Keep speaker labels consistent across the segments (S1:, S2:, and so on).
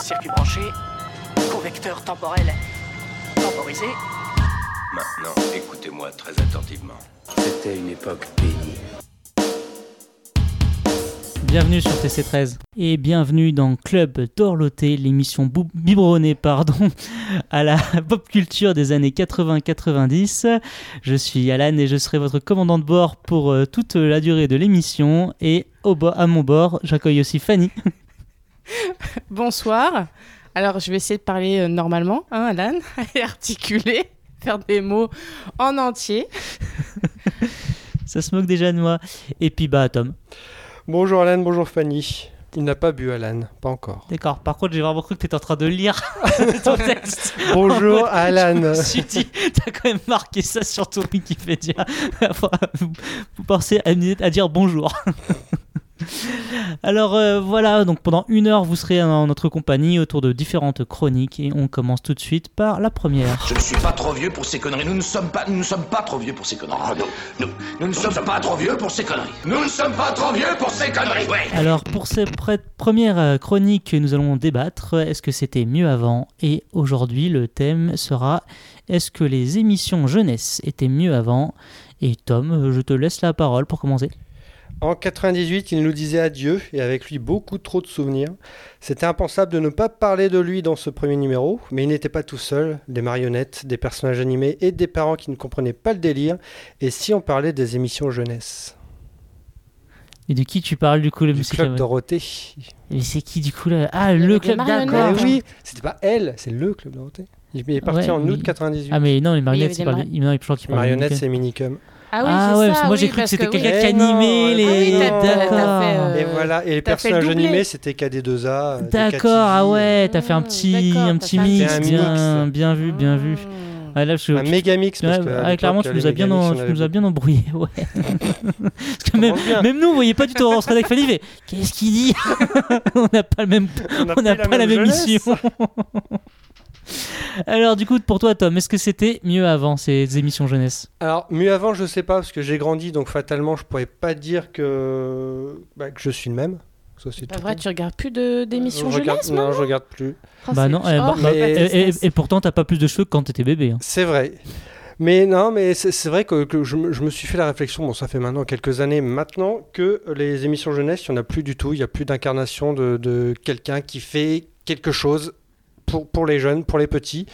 S1: Circuit branché, convecteur temporel temporisé.
S2: Maintenant, écoutez-moi très attentivement. C'était une époque bénie.
S3: Bienvenue sur TC13 et bienvenue dans Club Dorloté, l'émission biberonnée pardon, à la pop culture des années 80-90. Je suis Alan et je serai votre commandant de bord pour euh, toute la durée de l'émission. Et au à mon bord, j'accueille aussi Fanny.
S4: Bonsoir. Alors, je vais essayer de parler euh, normalement, hein, Alan, et articuler, faire des mots en entier.
S3: Ça se moque déjà de moi. Et puis bah Tom.
S5: Bonjour Alan, bonjour Fanny. Il n'a pas bu Alan, pas encore.
S3: D'accord. Par contre, j'ai vraiment cru que tu étais en train de lire ton texte.
S5: Bonjour Alan.
S3: Je me suis dit, t'as quand même marqué ça sur ton Wikipédia. vous, vous pensez à, à dire bonjour. Alors euh, voilà, donc pendant une heure, vous serez en notre compagnie autour de différentes chroniques et on commence tout de suite par la première.
S6: Je ne suis pas trop vieux pour ces conneries. Nous ne sommes pas, nous ne sommes pas trop vieux pour ces conneries. nous, nous, nous ne sommes pas trop vieux pour ces conneries. Nous ne sommes pas trop vieux pour ces conneries. Ouais.
S3: Alors pour cette pre- première euh, chronique, nous allons débattre, est-ce que c'était mieux avant? Et aujourd'hui, le thème sera, est-ce que les émissions jeunesse étaient mieux avant? Et Tom, je te laisse la parole pour commencer.
S5: En 98, il nous disait adieu et avec lui beaucoup trop de souvenirs. C'était impensable de ne pas parler de lui dans ce premier numéro, mais il n'était pas tout seul. Des marionnettes, des personnages animés et des parents qui ne comprenaient pas le délire. Et si on parlait des émissions jeunesse
S3: Et de qui tu parles du coup le
S5: Du club Dorothée.
S3: Mais c'est qui du coup là Ah,
S4: Il
S3: le
S4: avait
S3: club.
S5: Mais oui, c'était pas elle, c'est le club Dorothée. Il est parti
S3: Ouais,
S5: en août
S3: mais-
S5: 98.
S3: Ah, mais non, les marionnettes,
S4: des
S3: Non, il qu'il parle.
S5: Marionnettes, c'est Minicum.
S4: Ah oui,
S3: Ah ouais,
S4: ça,
S3: parce que moi
S4: oui,
S3: j'ai cru que c'était quelqu'un qui animait
S5: eh
S3: les.
S4: oui, fait, euh,
S5: Et voilà, et les personnages animés, c'était KD2A. euh,
S3: D'accord, ah ouais, t'as fait un
S4: Mmh,
S3: petit, un petit
S4: un
S3: mix, bien,
S5: mix.
S3: bien vu, bien vu.
S4: Mmh.
S3: Ah, là, je-
S5: Un méga mix. Parce
S3: Ouais,
S5: que à
S3: ouais, clairement, tu nous as bien, en-
S5: on
S3: tu nous as bien embrouillé, ouais. Parce que même, même nous, vous voyez pas du tout en avec Fanny, mais qu'est-ce qu'il dit? On n'a pas le même,
S5: On
S3: on n'a pas la même mission. Alors, du coup, pour toi, Tom, est-ce que c'était mieux avant ces émissions jeunesse
S5: Alors, mieux avant, je sais pas, parce que j'ai grandi, donc fatalement, je pourrais pas dire que, bah, que je suis le même. Ça, c'est
S4: Pas
S5: tout.
S4: vrai, tu regardes plus de- d'émissions
S5: Je regarde-
S4: jeunesse
S5: Non, je regarde plus.
S4: Oh,
S3: Bah non, eh, bah-
S4: Oh,
S3: bah-
S5: mais-
S3: et, et- et pourtant, t'as pas plus de cheveux que quand t'étais bébé. hein.
S5: C'est vrai. Mais non, mais c'est c'est vrai que, que je, me- je me suis fait la réflexion, bon, ça fait maintenant quelques années maintenant, que les émissions jeunesse, il n'y en a plus du tout. Il n'y a plus d'incarnation de, de quelqu'un qui fait quelque chose pour, pour les jeunes, pour les petits.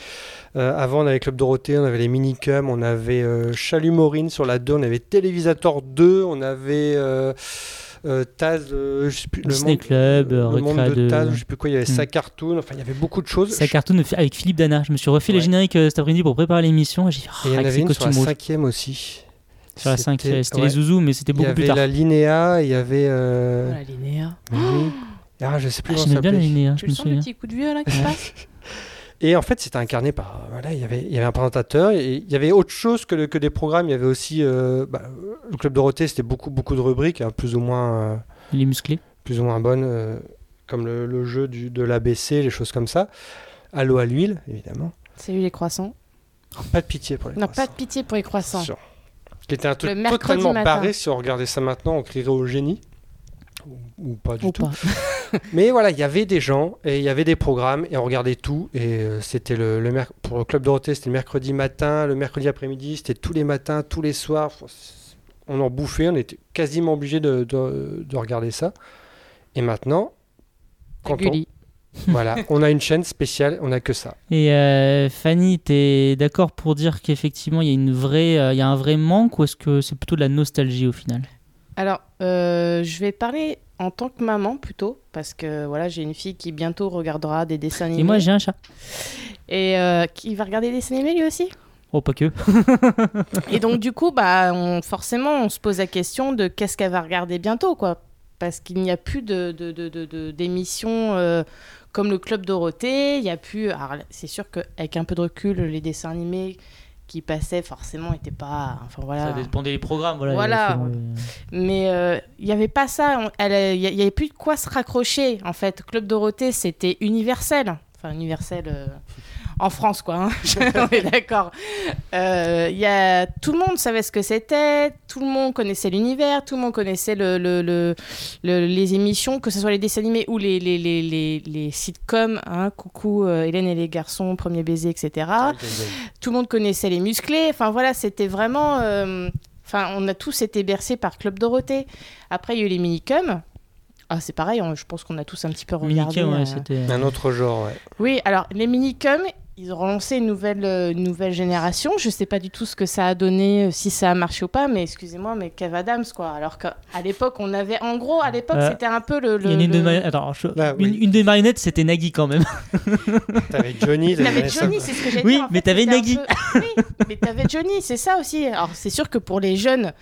S5: Euh, avant, on avait Club Dorothée, on avait les Minicums, on avait euh, Chalut Maureen sur la 2, on avait Télévisator 2, on avait euh, euh, Taz, euh, je sais plus,
S3: Disney
S5: monde,
S3: Club,
S5: le monde de
S3: de-
S5: Taz, je sais plus quoi, il y avait
S3: Hmm.
S5: sa cartoon, enfin, il y avait beaucoup de choses.
S3: Sa cartoon avec Philippe Dana. Je me suis refait les génériques euh, cet après-midi pour préparer l'émission. Et j'ai dit,
S5: Et il y
S3: ah,
S5: en
S3: avec
S5: avait une sur la cinquième aussi.
S3: Sur la 5, c'était
S5: ouais.
S3: les zouzous, mais c'était
S5: Il y
S3: beaucoup
S5: avait
S3: plus tard.
S5: la Linéa, il y avait. euh,
S4: Oh, la
S5: mais oui. Ah, je sais plus
S3: Ah,
S5: comment ça
S3: bien
S5: s'appelait.
S3: linéa, je
S4: Tu
S3: me
S4: le sens le
S3: souviens.
S4: petit coup de vieux là qui passe?
S5: Et en fait, c'était incarné par. Voilà, il y avait, il y avait un présentateur. Et il y avait autre chose que, le- que des programmes. Il y avait aussi. euh, bah, le Club Dorothée, c'était beaucoup, beaucoup de rubriques, hein, plus ou moins, euh,
S3: Il est musclé.
S5: plus ou moins bonnes, euh, comme le, le jeu du, de l'ABC, les choses comme ça. Allô à l'huile, évidemment.
S4: Salut les croissants.
S5: Pas de pitié pour les
S4: Non, pas
S5: croissants.
S4: de pitié pour les croissants.
S5: Sûr. Qui était un truc totalement
S4: matin.
S5: barré. Si on regardait ça maintenant, on crierait au génie. Ou, ou pas du
S4: Ou
S5: tout.
S4: pas.
S5: Mais voilà, il y avait des gens et il y avait des programmes et on regardait tout. Et euh, c'était le, le merc- pour le Club Dorothée, c'était le mercredi matin, le mercredi après-midi, c'était tous les matins, tous les soirs. On en bouffait, on était quasiment obligé de, de- de regarder ça. Et maintenant, quand on, voilà, on a une chaîne spéciale, on a que ça.
S3: Et euh, Fanny, t'es d'accord pour dire qu'effectivement il y a une vraie, euh, il y a un vrai manque ou est-ce que c'est plutôt de la nostalgie au final?
S4: Alors, euh, je vais parler en tant que maman plutôt, parce que voilà, j'ai une fille qui bientôt regardera des dessins animés.
S3: Et moi j'ai un chat.
S4: Et euh, qui va regarder des dessins animés lui aussi?
S3: Oh pas que.
S4: Et donc, du coup, bah, on, forcément, on se pose la question de qu'est-ce qu'elle va regarder bientôt, quoi. Parce qu'il n'y a plus de, de, de- de- de- d'émissions euh, comme le Club Dorothée. Il y a plus. C'est sûr qu'avec un peu de recul, les dessins animés qui passaient, forcément, n'étaient pas. Enfin, voilà.
S3: Ça dépendait des programmes. Voilà.
S4: Mais euh, il n'y avait pas ça. Elle- Il n'y avait plus de quoi se raccrocher, en fait. Club Dorothée, c'était universel. Enfin, universel. Euh, en France, quoi. Hein. On est d'accord. Euh, y a... Tout le monde savait ce que c'était, tout le monde connaissait l'univers, tout le monde connaissait le, le, le, les émissions, que ce soit les dessins animés ou les, les, les, les, les sitcoms. Hein. Coucou euh, Hélène et les garçons, Premier baiser, etc. Tout le monde connaissait les musclés. Enfin voilà, c'était vraiment. Euh, enfin, on a tous été bercés par Club Dorothée. Après, il y a eu les minicums. Ah, c'est pareil, je pense qu'on a tous un petit peu regardé.
S3: Minicum, ouais, c'était.
S5: Un autre genre, ouais.
S4: Oui, alors les minicums, ils ont lancé une nouvelle, euh, une nouvelle génération. Je sais pas du tout ce que ça a donné, euh, si ça a marché ou pas, mais excusez-moi, mais Kev Adams, quoi. Alors qu'à l'époque, on avait. En gros, à l'époque,
S3: Euh,
S4: c'était un peu le.
S3: une, de
S4: le-
S3: ma- Attends, je-
S5: oui.
S3: une, une des marionnettes, c'était Nagui quand même.
S5: T'avais Johnny,
S4: T'avais Johnny, c'est ce que j'ai
S3: Oui,
S4: dit.
S3: mais t'avais Nagui.
S4: peu- Oui, mais t'avais Johnny, c'est ça aussi. Alors, c'est sûr que pour les jeunes,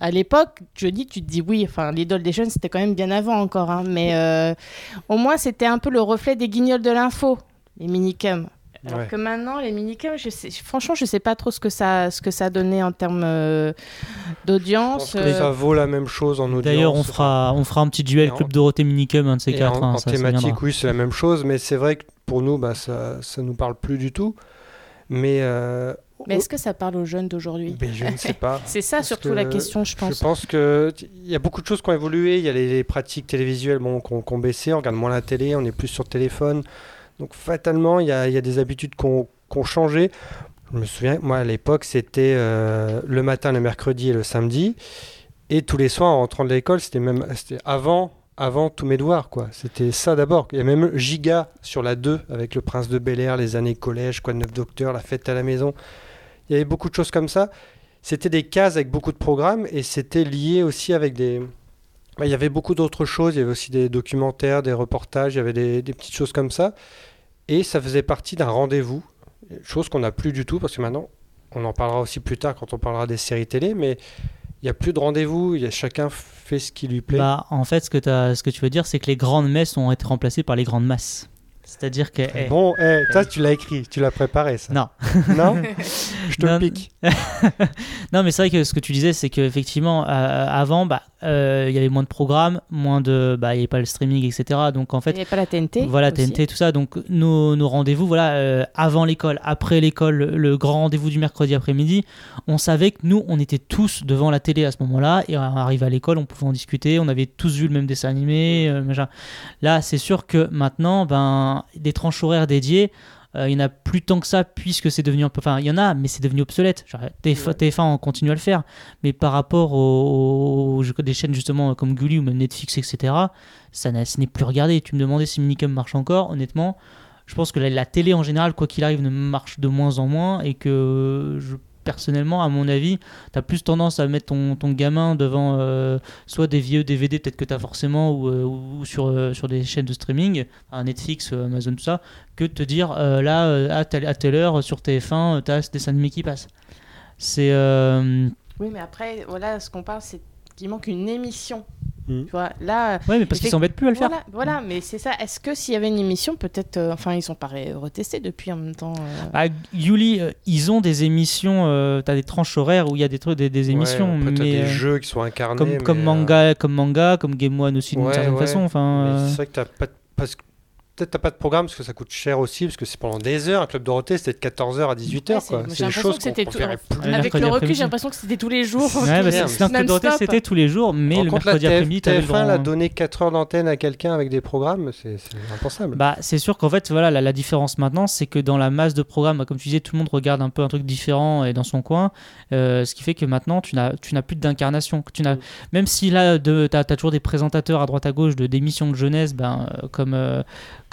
S4: à l'époque, Johnny, tu te dis oui, enfin, l'idole des jeunes, c'était quand même bien avant encore. hein, mais euh, au moins, c'était un peu le reflet des guignols de l'info, les minicums. Alors
S5: Ouais.
S4: que maintenant, les minicums, je sais, franchement, je sais pas trop ce que ça, ce que ça donnait en termes euh,
S5: Je pense
S4: d'audience.
S5: que
S4: euh,
S5: ça vaut la même chose en audience.
S3: D'ailleurs, on fera, on fera un petit duel
S5: Et en-
S3: Club Dorothée Minicum, un de ces
S5: Et
S3: quatre.
S5: en,
S3: hein,
S5: en
S3: ça, ça
S5: thématique, oui, c'est la même chose, mais c'est vrai que pour nous, bah, ça, ça nous parle plus du tout. Mais, euh,
S4: Mais est-ce que ça parle aux jeunes d'aujourd'hui?
S5: Mais je ne sais pas.
S4: C'est ça
S5: Parce
S4: surtout
S5: que
S4: la question, je pense.
S5: Je pense que t- il y a beaucoup de choses qui ont évolué. Il y a les, les pratiques télévisuelles bon, qui ont, qui ont baissé. On regarde moins la télé, on est plus sur téléphone. Donc fatalement, il y a, des habitudes qui ont, changé. Je me souviens, moi à l'époque, c'était euh, le matin, le mercredi et le samedi. Et tous les soirs, en rentrant de l'école, c'était même avant, avant tous mes devoirs. C'était ça d'abord. Il y a même Giga sur la 2 avec le prince de Bel Air, les années collège, quoi neuf docteur, la fête à la maison. Il y avait beaucoup de choses comme ça. C'était des cases avec beaucoup de programmes et c'était lié aussi avec des. Bah, Il y avait beaucoup d'autres choses. Il y avait aussi des documentaires, des reportages, il y avait des, des petites choses comme ça. Et ça faisait partie d'un rendez-vous, chose qu'on n'a plus du tout parce que maintenant, on en parlera aussi plus tard quand on parlera des séries télé, mais il n'y a plus de rendez-vous. Il y a chacun fait ce qui lui plaît.
S3: Bah, en fait, ce que, t'as- ce que tu veux dire, c'est que les grandes messes ont été remplacées par les grandes masses. C'est-à-dire que. eh,
S5: Bon, eh, toi, tu l'as écrit, tu l'as préparé, ça.
S3: Non.
S5: Non Je te
S3: Non,
S5: pique.
S3: non, mais c'est vrai que ce que tu disais, c'est qu'effectivement, euh, avant, bah, il y avait moins de programmes, moins de. Bah, il n'y avait pas le streaming, etc. Donc, en
S4: Il
S3: fait,
S4: n'y avait pas la TNT.
S3: Voilà,
S4: aussi.
S3: TNT, tout ça. Donc, nos, nos rendez-vous, voilà, euh, avant l'école, après l'école, le, le grand rendez-vous du mercredi après-midi, on savait que nous, on était tous devant la télé à ce moment-là. Et on arrive à l'école, on pouvait en discuter. On avait tous vu le même dessin animé. euh. Là, c'est sûr que maintenant, ben, des tranches horaires dédiées. Euh, il y en a plus tant que ça puisque c'est devenu un peu enfin il y en a mais c'est devenu obsolète. Genre, TF, TF1 on continue à le faire. Mais par rapport aux, aux- des chaînes justement comme Gulli ou même Netflix etc ça n'est plus regardé. Tu me demandais si Minicum marche encore, honnêtement, je pense que la, la télé en général, quoi qu'il arrive, ne marche de moins en moins et que je, personnellement, à mon avis, tu as plus tendance à mettre ton, ton gamin devant euh, soit des vieux DVD, peut-être que tu as forcément, ou, euh, ou sur, euh, sur des chaînes de streaming, Netflix, Amazon, tout ça, que de te dire là, à, telle, à telle heure, sur TF1, tu as ce dessin animé qui passe. C'est.
S4: Oui, mais après, voilà, ce qu'on parle, c'est qu'il manque une émission.
S5: Mm.
S4: Tu vois, là.
S3: Ouais, mais parce qu'ils s'embêtent plus à le faire.
S4: Voilà, voilà, mais c'est ça. Est-ce que s'il y avait une émission, peut-être. euh, enfin, ils sont pas retestés depuis en même temps. euh,
S3: Ah, Yuli, euh, ils ont des émissions, euh, t'as des tranches horaires où il y a des trucs, des, des émissions,
S5: Ouais,
S3: mais
S5: des
S3: euh,
S5: jeux qui sont incarnés.
S3: comme,
S5: mais,
S3: comme
S5: euh,
S3: manga, comme manga, comme Game One aussi d'une
S5: Ouais,
S3: certaine
S5: ouais.
S3: façon. Enfin, euh,
S5: C'est vrai que t'as pas de- parce que peut-être t'as pas de programme parce que ça coûte cher aussi parce que c'est pendant des heures. Un club Dorothée c'était de 14h à 18h
S4: Ouais, c'est-
S5: quoi. des choses
S4: que tout-
S5: plus.
S4: Avec le recul, j'ai l'impression que c'était tous les jours.
S3: ouais, bah, c'est- un club Dorothée, c'était tous les jours, mais le
S5: contre,
S3: mercredi après-midi, t'avais le
S5: TF1
S3: droit.
S5: l'a donné 4 heures d'antenne à quelqu'un avec des programmes, c'est impensable.
S3: Bah, c'est sûr qu'en fait, voilà, la, la différence maintenant, c'est que dans la masse de programmes, comme tu disais, tout le monde regarde un peu un truc différent et dans son coin, euh, ce qui fait que maintenant, tu n'as, tu n'as plus d'incarnation. Que tu n'as,
S5: Mm.
S3: même si là, de, t'as, t'as toujours des présentateurs à droite à gauche de d'émissions de jeunesse, ben, euh, comme, euh,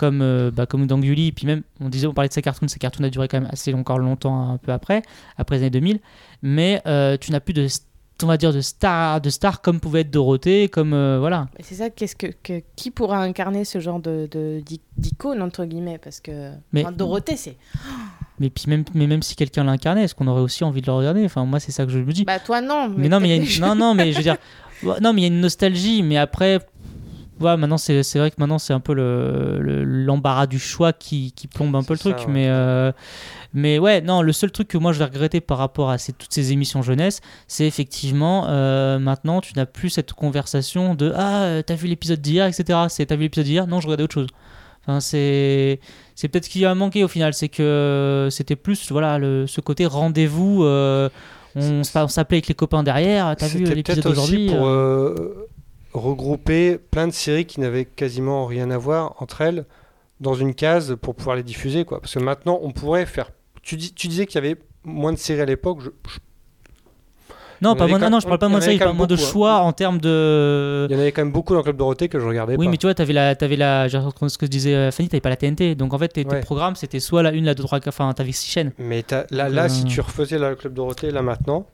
S3: comme, euh, bah, comme dans Gulli, puis même, on disait, on parlait de sa cartoon, sa cartoon a duré quand même assez encore longtemps, un peu après, après les années 2000, mais euh, tu n'as plus de on va dire de star de star comme pouvait être Dorothée comme euh, voilà
S4: c'est ça, qu'est-ce que, que- qui pourra incarner ce genre de, de- d'i- d'icône entre guillemets? Parce que
S3: Mais-
S4: enfin, Dorothée, c'est.
S3: mais puis même mais même si quelqu'un l'incarnait est-ce qu'on aurait aussi envie de le regarder? Enfin moi c'est ça que je me dis
S4: Bah toi non.
S3: Mais non, mais y a une... non, non, mais je veux dire, non, mais il y a une nostalgie. Mais après, ouais, maintenant c'est vrai que maintenant c'est un peu le le- l'embarras du choix qui, qui plombe un peu le truc.
S5: ouais.
S3: Mais euh, mais ouais, non, le seul truc que moi je vais regretter par rapport à ces, toutes ces émissions jeunesse, c'est effectivement euh, maintenant tu n'as plus cette conversation de ah euh, t'as vu l'épisode d'hier, etc. C'est t'as vu l'épisode d'hier? Non, je regardais autre chose. Enfin, c'est c'est peut-être ce qui a manqué au final, c'est que c'était plus voilà le, ce côté rendez-vous. euh, on, s'appelait avec les copains derrière. T'as vu l'épisode d'aujourd'hui
S5: pour
S3: euh,
S5: regrouper plein de séries qui n'avaient quasiment rien à voir entre elles dans une case pour pouvoir les diffuser. Quoi. Parce que maintenant, on pourrait faire. Tu, dis- tu disais qu'il y avait moins de séries à l'époque. Je,
S3: Non, pas moins, non, je parle pas moins de ça, il parle moins de
S5: beaucoup, hein.
S3: choix en termes de.
S5: Il y en avait quand même beaucoup dans le Club Dorothée que je regardais
S3: Oui,
S5: pas.
S3: mais tu vois, t'avais la, t'avais la, ce que disait euh, Fanny, t'avais pas la TNT. Donc en fait, tes,
S5: Ouais.
S3: programmes, c'était soit la 1, la 2, 3, 4, enfin, t'avais 6 chaînes.
S5: Mais là, là
S3: euh,
S5: si tu refaisais le Club Dorothée, là maintenant,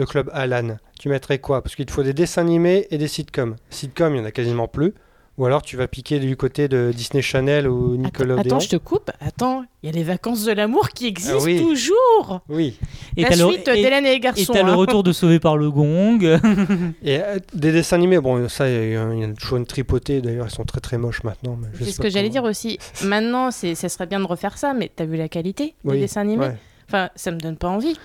S5: le Club Alan, tu mettrais quoi? Parce qu'il te faut des dessins animés et des sitcoms. Sitcoms, il y en a quasiment plus. Ou alors tu vas piquer du côté de Disney Channel ou Nickelodeon.
S4: attends, je te coupe. Attends, il y a les vacances de l'amour qui existent
S5: Ah oui.
S4: toujours.
S5: Oui.
S3: Et
S4: la suite
S3: et-
S4: d'Hélène et les
S3: Et
S4: garçons.
S3: t'as le
S4: hein.
S3: retour de Sauvé par le Gong.
S5: Et euh, des dessins animés, bon, ça, il y, a il y a toujours une tripotée. D'ailleurs, ils sont très très moches maintenant.
S4: C'est ce que j'allais dire aussi. Maintenant, c'est, ça serait bien de refaire ça, mais t'as vu la qualité des
S5: Oui,
S4: dessins animés?
S5: ouais.
S4: Enfin, ça me donne pas envie.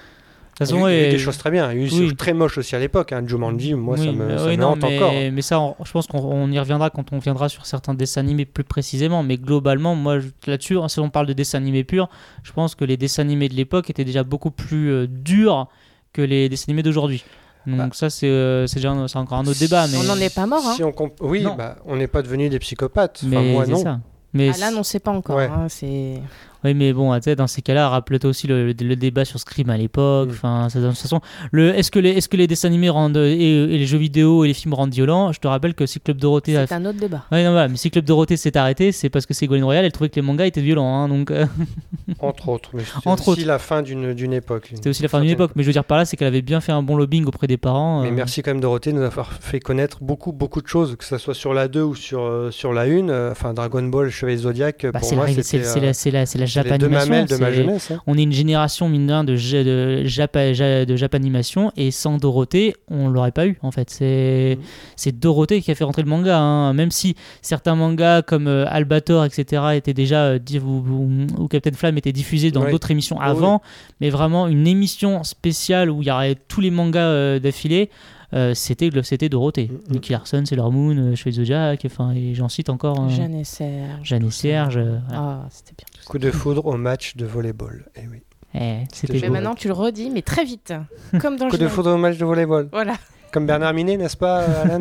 S5: Il y a
S3: façon,
S5: eu- il y a eu
S3: et-
S5: des choses très bien. Il y a eu
S3: Oui.
S5: très moches aussi à l'époque. Hein. Jumanji, moi, ça me, ça
S3: oui,
S5: me
S3: non,
S5: hante
S3: mais,
S5: encore.
S3: mais ça, on- je pense qu'on on y reviendra quand on viendra sur certains dessins animés plus précisément. Mais globalement, moi, là-dessus, hein, si on parle de dessins animés purs, je pense que les dessins animés de l'époque étaient déjà beaucoup plus euh, durs que les dessins animés d'aujourd'hui. Donc
S5: Bah.
S3: ça, c'est euh, c'est déjà un- c'est encore un autre débat. Mais,
S4: On n'en est pas mort. Hein.
S5: Si on Oui, bah, on n'est pas devenus des psychopathes. Enfin,
S3: mais
S5: moi, non.
S3: ça. Mais
S4: Ah, là, on sait pas encore.
S5: Ouais.
S4: hein, c'est...
S3: Oui, mais bon, tu sais, dans ces cas-là, rappelle-toi aussi le, le débat sur Scream à l'époque.
S5: Mm.
S3: Enfin, ça- de toute façon, le, est-ce que les, est-ce que les dessins animés rendent et, et les jeux vidéo et les films rendent violents? Je te rappelle que si Club Dorothée a
S4: c'est un autre débat.
S3: Ouais, non, voilà, mais si Club Dorothée s'est arrêté, c'est parce que Ségolène Royal, elle trouvait que les mangas étaient violents. hein, donc, euh,
S5: Entre autres. Mais c'était
S3: Entre
S5: aussi la fin d'une d'une époque.
S3: c'était aussi la fin d'une époque. Mais je veux dire par là, c'est qu'elle avait bien fait un bon lobbying auprès des parents.
S5: Mais
S3: euh,
S5: merci quand même Dorothée de nous avoir fait connaître beaucoup beaucoup de choses, que ce soit sur la 2 ou sur, euh, sur la 1. euh, Enfin, Dragon Ball, Chevalier Zodiac,
S3: bah,
S5: pour
S3: c'est
S5: moi,
S3: la-
S5: c'était
S3: c'est c'est
S5: euh,
S3: la, c'est la, c'est la
S5: c'est les deux
S3: Japanimation.
S5: mamelles de ma jeunesse. hein.
S3: On est une génération, mine de rien, de, ja- de, Japa- ja- de Japanimation. Et sans Dorothée, on l'aurait pas eu, en fait. C'est
S5: Mm.
S3: c'est Dorothée qui a fait rentrer le manga. hein. Même si certains mangas comme euh, Albator, etc., étaient déjà, euh, ou, ou- ou Captain Flamme étaient diffusés dans
S5: Ouais.
S3: d'autres émissions
S5: oui.
S3: avant. Mais vraiment, une émission spéciale où il y aurait tous les mangas euh, d'affilée. euh, c'était le- c'était Dorothée,
S5: Mm, mm.
S3: Nicky Larson, Sailor Moon, euh, Zodiac, enfin et j'en cite encore euh,
S4: Jeanne et Serge.
S3: Jeanne et. Serge. euh, voilà.
S4: Ah, c'était bien.
S5: Coup de foudre au match de volleyball. Eh oui.
S3: Eh, c'était
S5: Mais
S4: maintenant, tu le redis, mais très vite. Comme dans le
S5: Coup de foudre au match de volleyball.
S4: Voilà.
S5: Comme Bernard Minet, n'est-ce pas, Alan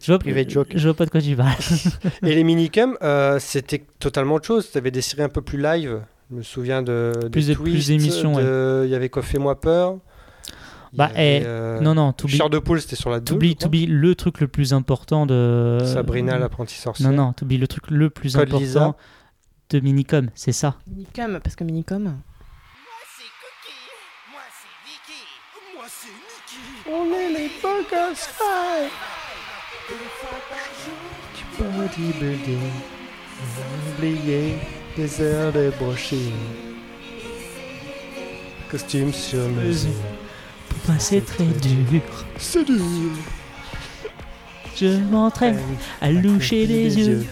S3: Je vois,
S5: privé joke.
S3: je vois pas de quoi tu parles.
S5: Et les minicums, euh, c'était totalement autre chose. Tu avais des séries un peu plus live. Je me souviens de.
S3: Plus
S5: de
S3: plus d'émissions,
S5: Il y avait quoi Fais-moi peur.
S3: Bah,
S5: avait,
S3: eh,
S5: euh,
S3: non, non, t'oublies.
S5: Chair de poule, c'était sur la 2.
S3: T'oublies, le truc le plus important de.
S5: Sabrina, l'apprenti sorcier.
S3: Non, non, t'oublies le truc le plus
S5: Code
S3: important
S5: Lisa.
S3: De Minicom, c'est ça?
S4: Minicom, parce que Minicom.
S5: On est les Bogos Five. Du bodybuilding. Oublié des heures de brushing. Costume sur mesure.
S3: Pour moi, c'est très dur.
S5: C'est dur.
S3: Je m'entraîne à loucher les yeux.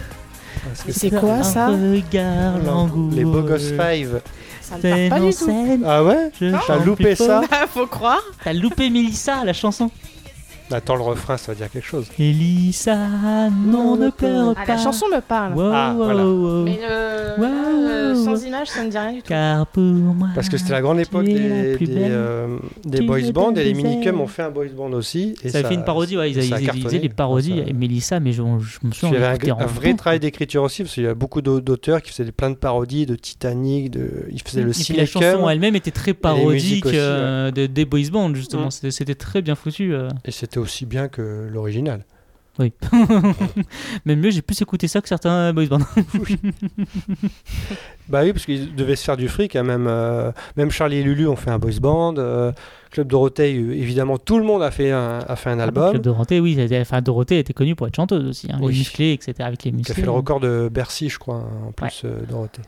S4: C'est quoi, ça.
S5: Les Bogos Five.
S4: Ça me parle pas du tout.
S5: Ah ouais T'as loupé ça
S4: faut croire.
S3: T'as loupé Mélissa, la chanson.
S5: Attends, le refrain, ça va dire quelque chose.
S3: Elissa, non, ne pleure
S4: Ah,
S3: pas.
S4: la chanson me parle.
S3: Wow,
S5: Ah,
S3: wow,
S5: voilà.
S3: wow.
S4: Mais le...
S3: Wow.
S4: là, sans image, ça ne dit rien du tout.
S3: Car pour moi.
S5: Parce que c'était la grande époque des, des,
S3: belle.
S5: euh, des boys bands et les minicums ont fait un boys band aussi. Et
S3: ça a fait une parodie, ouais, ils,
S5: ça a
S3: ils- faisaient les parodies. Et Mélissa, mais je, je me
S5: Il
S3: souviens,
S5: y avait un, vrai travail d'écriture aussi, parce qu'il y a beaucoup d'au- d'auteurs qui faisaient plein de parodies de Titanic, de... ils faisaient le
S3: Et puis la chanson elle-même était très parodique euh, de, des boys bands, justement.
S5: Mm.
S3: C'était- C'était très bien foutu. euh.
S5: Et c'était aussi bien que l'original.
S3: Oui. Même mieux, j'ai plus écouté ça que certains boys bands.
S5: Bah oui, parce qu'ils devaient se faire du fric. hein, Même, euh, même Charlie et Lulu ont fait un boys band. euh, Club Dorothée, euh, évidemment, tout le monde a fait un, a fait un album.
S3: Club Dorothée, oui. Enfin, Dorothée était connue pour être chanteuse aussi. hein,
S5: Oui.
S3: Les musclés, etc. Avec les
S5: qui
S3: musclés.
S5: a fait le record de Bercy, je crois, hein, en plus, euh, Dorothée.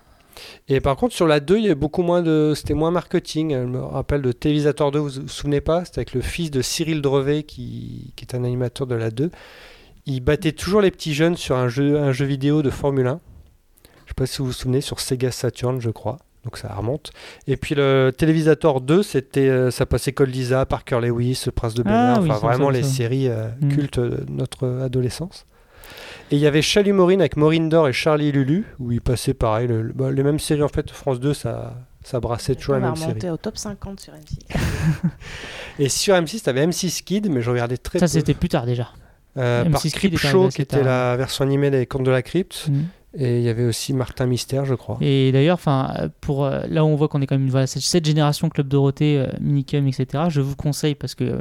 S5: Et par contre, sur la 2, il y avait beaucoup moins de. C'était moins marketing. Je me rappelle de Télévisateur 2, vous vous souvenez pas? C'était avec le fils de Cyril Drevet, qui, qui est un animateur de la 2. Il battait toujours les petits jeunes sur un jeu, un jeu vidéo de Formule 1. Je sais pas si vous vous souvenez, sur Sega Saturn, je crois. Donc ça remonte. Et puis le Télévisateur 2, c'était, euh, ça passait Cole Lisa, Parker Lewis, Le Prince de Bel Air,
S3: Ah oui,
S5: enfin vraiment
S3: ça,
S5: les
S3: ça.
S5: séries euh,
S3: Mm.
S5: cultes de notre adolescence. Et il y avait Chalut Maureen avec Maureen Dor et Charlie Lulu, où il passait pareil, le- le- bah, les mêmes séries en fait. France 2, ça, ça brassait toujours
S4: On
S5: la même série.
S4: remonter au top 50 sur M6.
S5: Et sur M6, t'avais M6 Kid, mais je regardais très
S3: Ça,
S5: peu.
S3: c'était plus tard déjà.
S5: Euh, par
S3: M6 Kid
S5: Crip
S3: est arrivé
S5: Show, qui était
S3: tard.
S5: la version animée des Contes de la Crypte.
S3: Mhm.
S5: Et il y avait aussi Martin Mystère, je crois.
S3: Et d'ailleurs, enfin, pour euh, là où on voit qu'on est quand même voilà, cette, cette génération Club Dorothée, euh, Minicum, etc. Je vous conseille parce que euh,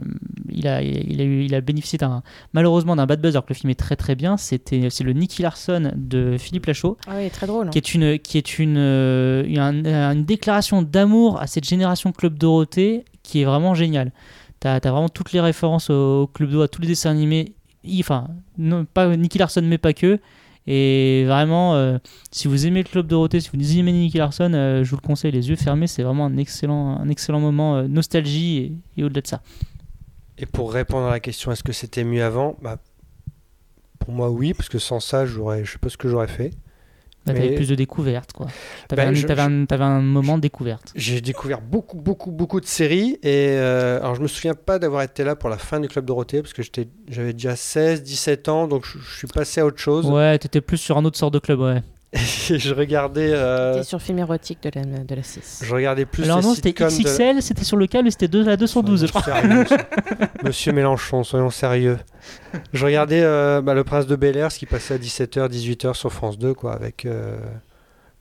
S3: il a, il a eu, il a bénéficié d'un malheureusement d'un bad buzz alors que le film est très très bien. C'était, c'est le Nicky Larson de Philippe Lachaud,
S4: Ah oui, très drôle. hein.
S3: qui est une, qui est une, euh, une, une déclaration d'amour à cette génération Club Dorothée qui est vraiment géniale. T'as, as vraiment toutes les références au, au Club Dorothée, à tous les dessins animés. Enfin, non, pas Nicky Larson, mais pas que. Et vraiment, euh, si vous aimez le Club Dorothée, si vous aimez Nicky Larson, euh, je vous le conseille, les yeux fermés, c'est vraiment un excellent, un excellent moment euh, nostalgie et, au-delà de ça.
S5: Et pour répondre à la question, est-ce que c'était mieux avant? Bah, Pour moi, oui, parce que sans ça, j'aurais, je sais pas ce que j'aurais fait.
S3: Bah, T'avais
S5: Mais-
S3: plus de découvertes, quoi. T'avais,
S5: Bah,
S3: un,
S5: je-
S3: t'avais un- t'avais un moment de découverte.
S5: J'ai découvert beaucoup, beaucoup, beaucoup de séries. Et euh, alors, je me souviens pas d'avoir été là pour la fin du Club Dorothée, parce que j'étais, j'avais déjà 16, 17 ans, donc je, je suis passé à autre chose.
S3: Ouais, t'étais plus sur un autre sort de club, ouais.
S5: Et je regardais, euh,
S4: C'était sur film érotique de la, de la 6.
S5: je regardais plus
S3: Alors non, c'était
S5: sitcoms de-
S3: XXL, c'était sur le câble et c'était deux- la 212, je crois.
S5: Monsieur Mélenchon, soyons sérieux. Je regardais euh, bah, Le Prince de Bel Air, ce qui passait à 17h, 18h sur France 2, quoi, avec euh,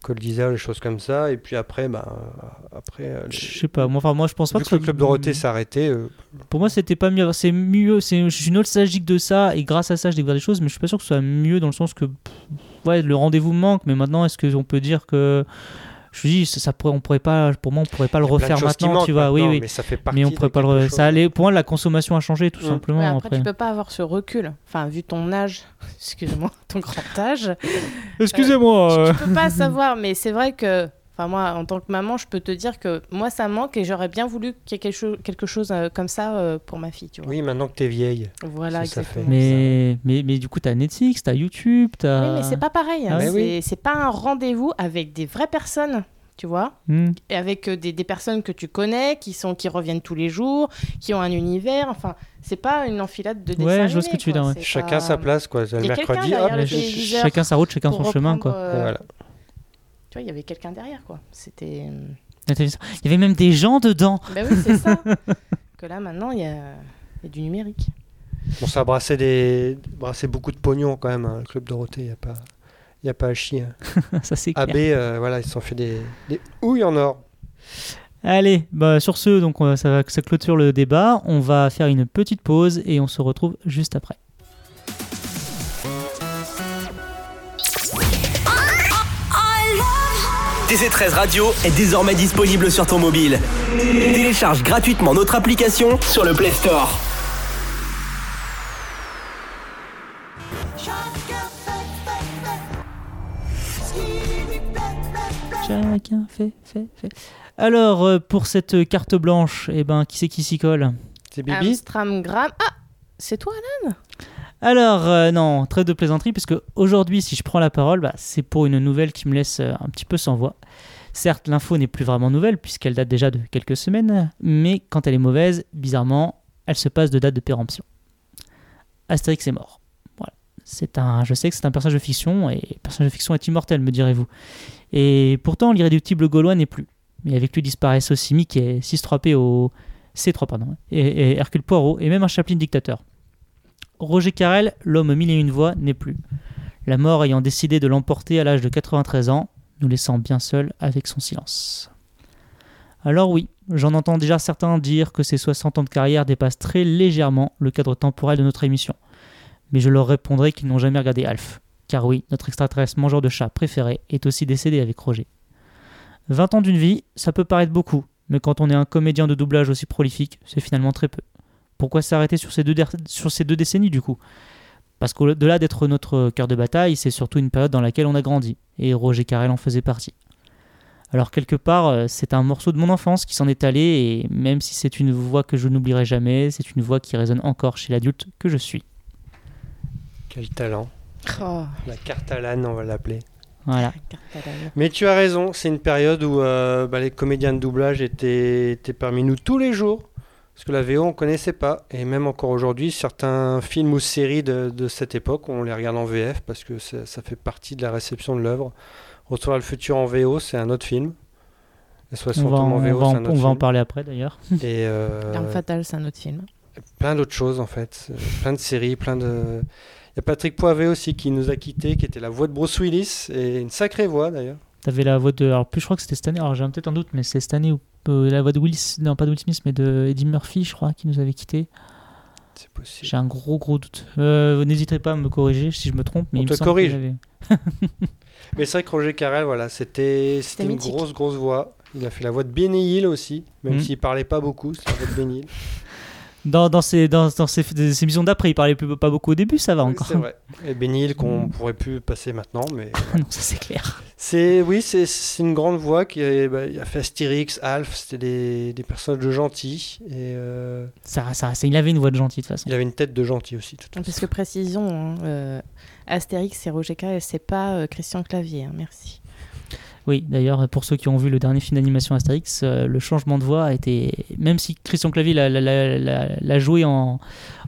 S5: Col d'Isère, les choses comme ça. Et puis après, bah, euh, après euh, les-
S3: Je sais pas, moi, enfin, moi je pense pas
S5: vu
S3: que
S5: que le Club Dorothée arrêté, euh,
S3: Pour moi, c'était pas mieux. C'est mieux. C'est, je suis nostalgique de ça et grâce à ça, je découvre des choses, mais je suis pas sûr que ce soit mieux dans le sens que, ouais, le rendez-vous me manque. Mais maintenant, est-ce qu'on peut dire que, je dis, ça, ça pourrait, on pourrait pas, pour moi, on pourrait pas le refaire maintenant, tu vois. Oui,
S5: maintenant,
S3: oui.
S5: Mais ça fait partie
S3: Mais on pourrait pas le.
S5: chose.
S3: Ça allait. Pour moi, la consommation a changé tout
S5: Mm.
S3: simplement.
S4: Ouais, après,
S3: après.
S4: tu peux pas avoir ce recul. Enfin, vu ton âge, excuse-moi, ton grand âge,
S3: Excusez-moi.
S4: tu peux pas savoir. Mais c'est vrai que, enfin, moi, en tant que maman, je peux te dire que moi, ça manque et j'aurais bien voulu qu'il y ait quelque, chose- quelque chose euh, comme ça euh, pour ma fille, tu vois.
S5: Oui, maintenant que t'es vieille.
S4: Voilà,
S5: Ça,
S3: mais, mais, mais du coup, t'as Netflix, t'as YouTube, t'as.
S4: Oui, mais c'est pas pareil. hein.
S3: Ah
S4: c'est
S5: oui.
S4: pas un rendez-vous avec des vraies personnes, tu vois.
S3: Hmm.
S4: et avec euh, des, des personnes que tu connais, qui sont qui reviennent tous les jours, qui ont un univers. Enfin, c'est pas une enfilade de dessins
S3: Ouais, je vois ce que tu veux dire, ouais.
S5: Chacun
S4: pas-
S5: sa place, quoi. Le mercredi, hop,
S4: le téléviseur.
S3: Chacun sa route, chacun son chemin, quoi.
S4: euh,
S5: Voilà.
S4: Tu vois, il y avait quelqu'un derrière, quoi. C'était. euh,
S3: Il y avait même des gens dedans.
S4: Ben oui, c'est ça. que là, maintenant, il y a... il y a du numérique.
S5: Bon, ça brassait, des... brassait beaucoup de pognon quand même, hein, le Club Dorothée. Il n'y a, pas... y a pas à chier. hein.
S3: ça, c'est clair.
S5: AB, euh, voilà, ils se sont fait des, des houilles en or.
S3: Allez, bah sur ce, donc on va- ça, va, ça clôture le débat. On va faire une petite pause et on se retrouve juste après.
S7: TC13 Radio est désormais disponible sur ton mobile. Télécharge gratuitement notre application sur le Play Store.
S3: Chacun fait, fait, fait. Alors, euh, pour cette carte blanche, eh ben, qui c'est qui s'y colle?
S5: C'est Bibi
S4: Amstramgram. Ah C'est toi, là
S3: Alors, euh, non, trêve de plaisanterie, puisque aujourd'hui, si je prends la parole, bah, c'est pour une nouvelle qui me laisse euh, un petit peu sans voix. Certes, l'info n'est plus vraiment nouvelle, puisqu'elle date déjà de quelques semaines, mais quand elle est mauvaise, bizarrement, elle se passe de date de péremption. Astérix est mort. Voilà. C'est un, je sais que c'est un personnage de fiction, et le personnage de fiction est immortel, me direz-vous. Et pourtant, l'irréductible gaulois n'est plus. Mais avec lui disparaissent aussi Mickey, 6-3P C3, pardon, et, et Hercule Poirot, et même un Chaplin dictateur. Roger Carrel, l'homme mille et une voix, n'est plus. La mort ayant décidé de l'emporter à l'âge de 93 ans, nous laissant bien seuls avec son silence. Alors oui, j'en entends déjà certains dire que ces 60 ans de carrière dépassent très légèrement le cadre temporel de notre émission. Mais je leur répondrai qu'ils n'ont jamais regardé Alf. Car oui, notre extraterrestre mangeur de chat préféré est aussi décédé avec Roger. 20 ans d'une vie, ça peut paraître beaucoup, mais quand on est un comédien de doublage aussi prolifique, c'est finalement très peu. Pourquoi s'arrêter sur, ces deux der- sur ces deux décennies du coup? Parce qu'au-delà d'être notre cœur de bataille, c'est surtout une période dans laquelle on a grandi, et Roger Carrel en faisait partie. Alors quelque part, euh, c'est un morceau de mon enfance qui s'en est allé, et même si c'est une voix que je n'oublierai jamais, c'est une voix qui résonne encore chez l'adulte que je suis.
S5: Quel talent.
S4: Oh,
S5: La carte à l'âne, on va l'appeler.
S3: Voilà.
S5: Mais tu as raison, c'est une période où euh, bah, les comédiens de doublage étaient, étaient parmi nous tous les jours. Parce que la VO, on connaissait pas. Et même encore aujourd'hui, certains films ou séries de, de, cette époque, on les regarde en VF parce que ça fait partie de la réception de l'œuvre. Retour à le futur en VO, c'est un autre film.
S3: Les 60 on va, en, VO, on, va, on va en parler après d'ailleurs.
S5: Et
S4: euh, L'arme fatale, c'est un autre film.
S5: Plein d'autres choses en fait. plein de séries, plein de. Il y a Patrick Poivet aussi qui nous a quittés, qui était la voix de Bruce Willis, et une sacrée voix d'ailleurs.
S3: T'avais la voix de. Alors, plus je crois que c'était cette année, alors j'ai peut-être un doute, mais c'est cette année où euh, la voix de Willis, non pas de Will Smith, mais de Eddie Murphy, je crois, qui nous avait quittés.
S5: C'est possible.
S3: J'ai un gros gros doute. Euh, N'hésitez pas à me corriger si je me trompe. Mais
S5: On
S3: il
S5: te
S3: me
S5: corrige. mais c'est vrai que Roger Carrel, voilà, c'était une grosse grosse voix. Il a fait la voix de Benny Hill aussi, même
S3: Mhm.
S5: s'il parlait pas beaucoup, c'est la voix de Benny Hill.
S3: Dans, dans, ces, dans, dans ces, ces émissions d'après, il parlait plus, pas beaucoup au début, ça va
S5: Oui,
S3: encore.
S5: C'est vrai. Et Hill qu'on pourrait plus passer maintenant, mais
S3: non, ça c'est clair.
S5: c'est oui, c'est une grande voix qui a, bah, il a fait Astérix, Alf, c'était des, des personnages de gentils et euh,
S3: Ça, ça, il avait une voix de gentil de toute façon.
S5: il avait une tête de gentil aussi. de toute
S4: Parce
S5: façon.
S4: que précisons, hein, euh, Astérix, c'est Roger Carrel, c'est pas euh, Christian Clavier. hein, merci.
S3: Oui, d'ailleurs, pour ceux qui ont vu le dernier film d'animation Astérix, euh, le changement de voix a été. Même si Christian Clavier l'a- joué en,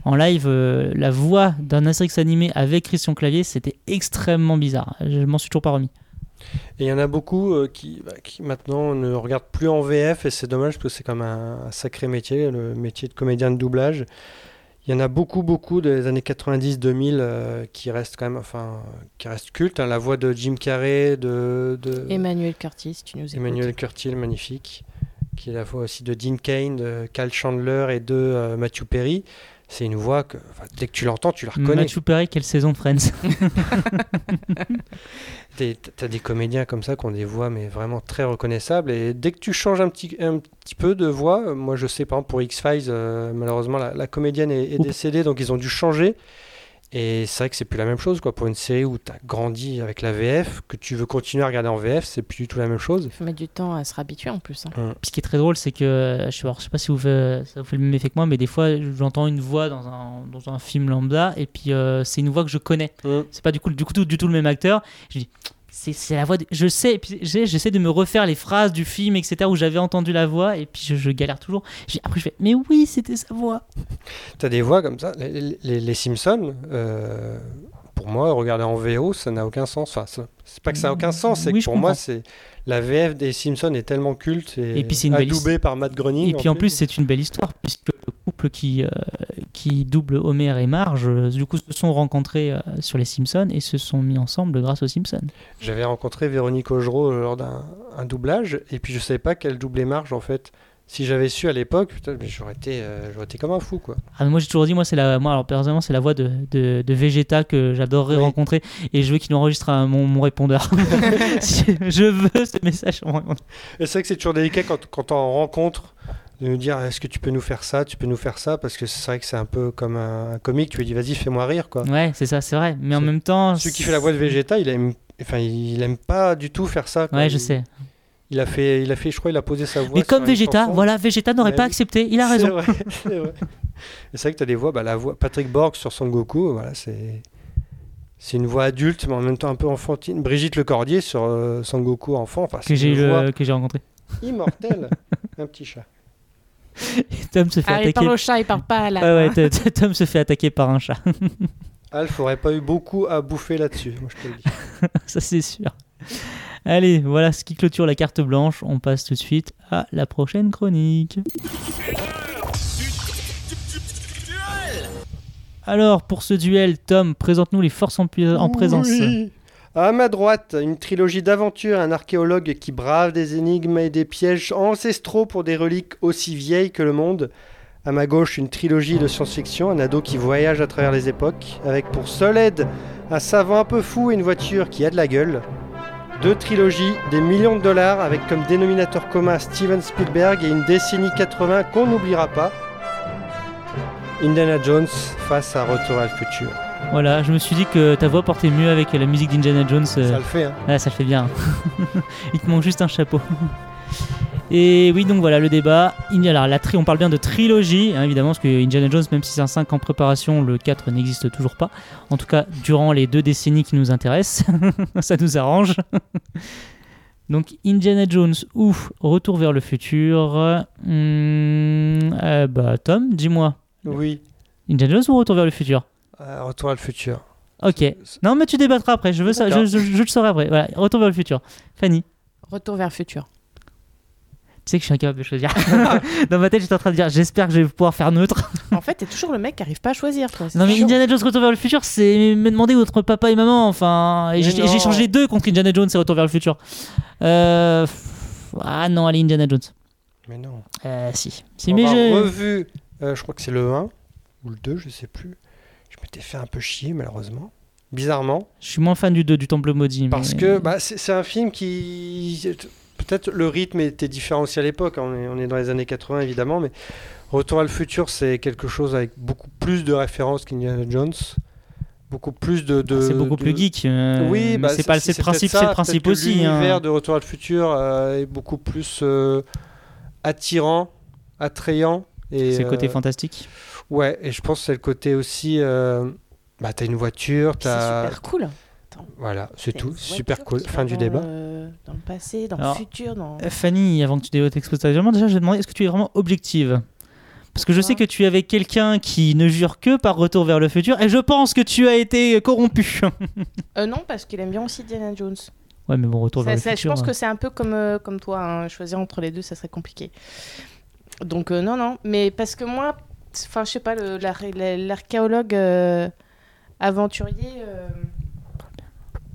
S3: en live, euh, la voix d'un Astérix animé avec Christian Clavier, c'était extrêmement bizarre. Je m'en suis toujours pas remis.
S5: Et il y en a beaucoup euh, qui, bah, qui maintenant ne regardent plus en VF et c'est dommage parce que c'est comme un, un sacré métier, le métier de comédien de doublage. Il y en a beaucoup, beaucoup des années 90-2000 euh, qui restent quand même, enfin, qui restent cultes. hein. La voix de Jim Carrey, de, de
S4: Emmanuel Curtis, tu nous écoutes.
S5: Emmanuel Curtil, magnifique, qui est la voix aussi de Dean Kane, de Cal Chandler et de euh, Matthew Perry. C'est une voix que, enfin, dès que tu l'entends, tu la reconnais.
S3: Mathieu Perry, quelle saison de Friends.
S5: T'as des comédiens comme ça qui ont des voix mais vraiment très reconnaissables. Et dès que tu changes un petit, un petit peu de voix, euh, moi je sais par exemple pour X-Files, euh, malheureusement la, la comédienne est, décédée donc ils ont dû changer et c'est vrai que c'est plus la même chose quoi pour une série où tu as grandi avec la VF, que tu veux continuer à regarder en VF, c'est plus du tout la même chose.
S4: Il faut mettre du temps à se réhabituer en plus. hein.
S3: Puis ce qui est très drôle, c'est que je sais, pas, je sais pas si vous fait, ça vous fait le même effet que moi, mais des fois j'entends une voix dans un, dans un film lambda et puis euh, c'est une voix que je connais.
S5: Mm.
S3: C'est pas du coup, du, coup, tout, du tout le même acteur. Je dis, c'est la voix. de- Je sais, puis j'essaie de me refaire les phrases du film, etc., où j'avais entendu la voix et puis je, galère toujours. Après je fais, mais oui, c'était sa voix.
S5: Tu as des voix comme ça, les, les- les Simpsons, euh, pour moi, regarder en VO, ça n'a aucun sens. Enfin, ça- c'est pas que ça n'a aucun sens, c'est
S3: Oui,
S5: que pour moi, c'est la VF des Simpsons est tellement culte et,
S3: Et puis c'est une belle
S5: adoubée par Matt Groening.
S3: Et puis en plus, c'est une belle histoire, puisque le couple qui, euh, qui double Homer et Marge, euh, du coup, se sont rencontrés euh, sur les Simpsons et se sont mis ensemble grâce aux Simpsons.
S5: J'avais rencontré Véronique Augereau lors d'un un doublage, et puis je savais pas qu'elle doublait Marge en fait. Si j'avais su à l'époque, j'aurais été, euh, j'aurais été comme un fou quoi.
S3: Ah, mais moi j'ai toujours dit, moi c'est la, moi alors personnellement c'est la voix de, de, de Vegeta que j'adorerais
S5: Oui.
S3: rencontrer et je veux qu'il enregistre à mon, mon répondeur. Je veux ce message
S5: c'est vrai que c'est toujours délicat quand, quand on rencontre de nous dire est-ce que tu peux nous faire ça, tu peux nous faire ça, parce que c'est vrai que c'est un peu comme un, un comique, tu lui dis vas-y fais-moi rire quoi.
S3: Ouais, c'est ça, c'est vrai. Mais en même temps.
S5: Celui qui fait la voix de Vegeta, il aime, enfin il aime pas du tout faire ça. quoi.
S3: Ouais, je
S5: Il-
S3: sais.
S5: Il a fait, il a fait, je crois, il a posé sa voix.
S3: Mais comme Vegeta, voilà, Vegeta n'aurait pas accepté. Il a
S5: C'est
S3: raison.
S5: vrai, c'est vrai. C'est vrai que tu as des voix, bah, la voix Patrick Borg sur Son Goku, voilà, c'est c'est une voix adulte, mais en même temps un peu enfantine. Brigitte Lecordier sur euh, Son Goku enfant, enfin,
S3: Que
S5: c'est
S3: j'ai le- que j'ai rencontré.
S5: immortelle. un petit chat.
S3: Et Tom se fait
S4: Ah, il
S3: attaquer.
S4: parle au chat, il parle pas à la.
S3: Ouais, ouais, t- t- Tom se fait attaquer par un chat.
S5: Alf aurait pas eu beaucoup à bouffer là-dessus, moi je te le dis.
S3: Ça, c'est sûr. Allez, voilà ce qui clôture la carte blanche. On passe tout de suite à la prochaine chronique. Alors, pour ce duel, Tom, présente-nous les forces en, présence.
S5: Oui. À ma droite, une trilogie d'aventures, un archéologue qui brave des énigmes et des pièges ancestraux pour des reliques aussi vieilles que le monde. À ma gauche, une trilogie de science-fiction, un ado qui voyage à travers les époques, avec pour seule aide un savant un peu fou et une voiture qui a de la gueule. Deux trilogies, des millions de dollars, avec comme dénominateur commun Steven Spielberg et une décennie 80 qu'on n'oubliera pas. Indiana Jones face à Retour à le futur.
S3: Voilà, je me suis dit que ta voix portait mieux avec la musique d'Indiana Jones. euh,
S5: Ça le fait, hein.
S3: Ah, ça le fait bien. Il te manque juste un chapeau. Et oui, donc voilà le débat. La, tri- on parle bien de trilogie, hein, évidemment, parce que Indiana Jones, même si c'est un 5 en préparation, le 4 n'existe toujours pas. En tout cas, durant les deux décennies qui nous intéressent, ça nous arrange. Donc Indiana Jones ou Retour vers le futur. Hmm, euh, bah Tom, dis-moi.
S5: Oui.
S3: Indiana Jones ou Retour vers le futur?
S5: Euh, retour à le futur.
S3: Ok. Non, mais tu débattras après. Je veux ça. Je,
S5: D'accord.
S3: je- je le saurai après. Voilà. Retour vers le futur. Fanny.
S4: Retour vers le futur.
S3: Sais que je suis incapable de choisir. Dans ma tête, j'étais en train de dire j'espère que je vais pouvoir faire neutre.
S4: En fait, t'es toujours le mec qui arrive pas à choisir.
S3: Non, mais
S4: chiant.
S3: Indiana Jones Retour vers le futur, c'est me demander entre papa et maman. Enfin, et j'ai changé deux contre Indiana Jones et Retour vers le futur. Euh... Ah non, allez, Indiana Jones.
S5: Mais non.
S3: Euh, si. Si,
S5: On
S3: mais j'ai.
S5: revu, euh, je crois que c'est le 1 ou le 2, je sais plus. Je m'étais fait un peu chier, malheureusement. Bizarrement.
S3: Je suis moins fan du 2 du Temple Maudit.
S5: Parce
S3: mais-
S5: que bah, c'est un film qui. Peut-être le rythme était différent aussi à l'époque. hein. On est, on est dans les années 80, évidemment. Mais Retour à le futur, c'est quelque chose avec beaucoup plus de références qu'Indiana Jones. Beaucoup plus de. de-
S3: Ah, c'est beaucoup
S5: de-
S3: plus geek. euh,
S5: Oui,
S3: mais
S5: bah,
S3: c'est pas c'est le principe,
S5: ça.
S3: c'est le principe aussi. hein.
S5: L'univers de Retour à le futur euh, est beaucoup plus euh, attirant, attrayant. et,
S3: C'est le côté
S5: euh,
S3: fantastique.
S5: Ouais, et je pense que c'est le côté aussi. euh, bah, t'as une voiture,
S4: Puis C'est
S5: t'as.
S4: super cool.
S5: Voilà, c'est
S4: T'as
S5: tout. Super cool. Fin du débat.
S4: Le- Dans le passé, dans
S3: Alors,
S4: le futur, dans.
S3: Euh, Fanny, avant que tu dévotes exposition, déjà, je vais te demander est-ce que tu es vraiment objective? Parce que je sais que tu es avec quelqu'un qui ne jure que par Retour vers le futur, et je pense que tu as été corrompu.
S4: Euh, non, parce qu'il aime bien aussi Diana Jones.
S3: ouais, mais bon, Retour
S4: Ça-
S3: vers le
S4: ça- je
S3: futur.
S4: pense
S3: euh,
S4: que c'est un peu comme, euh, comme toi, hein, choisir entre les deux, ça serait compliqué. Donc euh, non, non, mais parce que moi, enfin je sais pas, la- l'archéologue euh, aventurier, euh,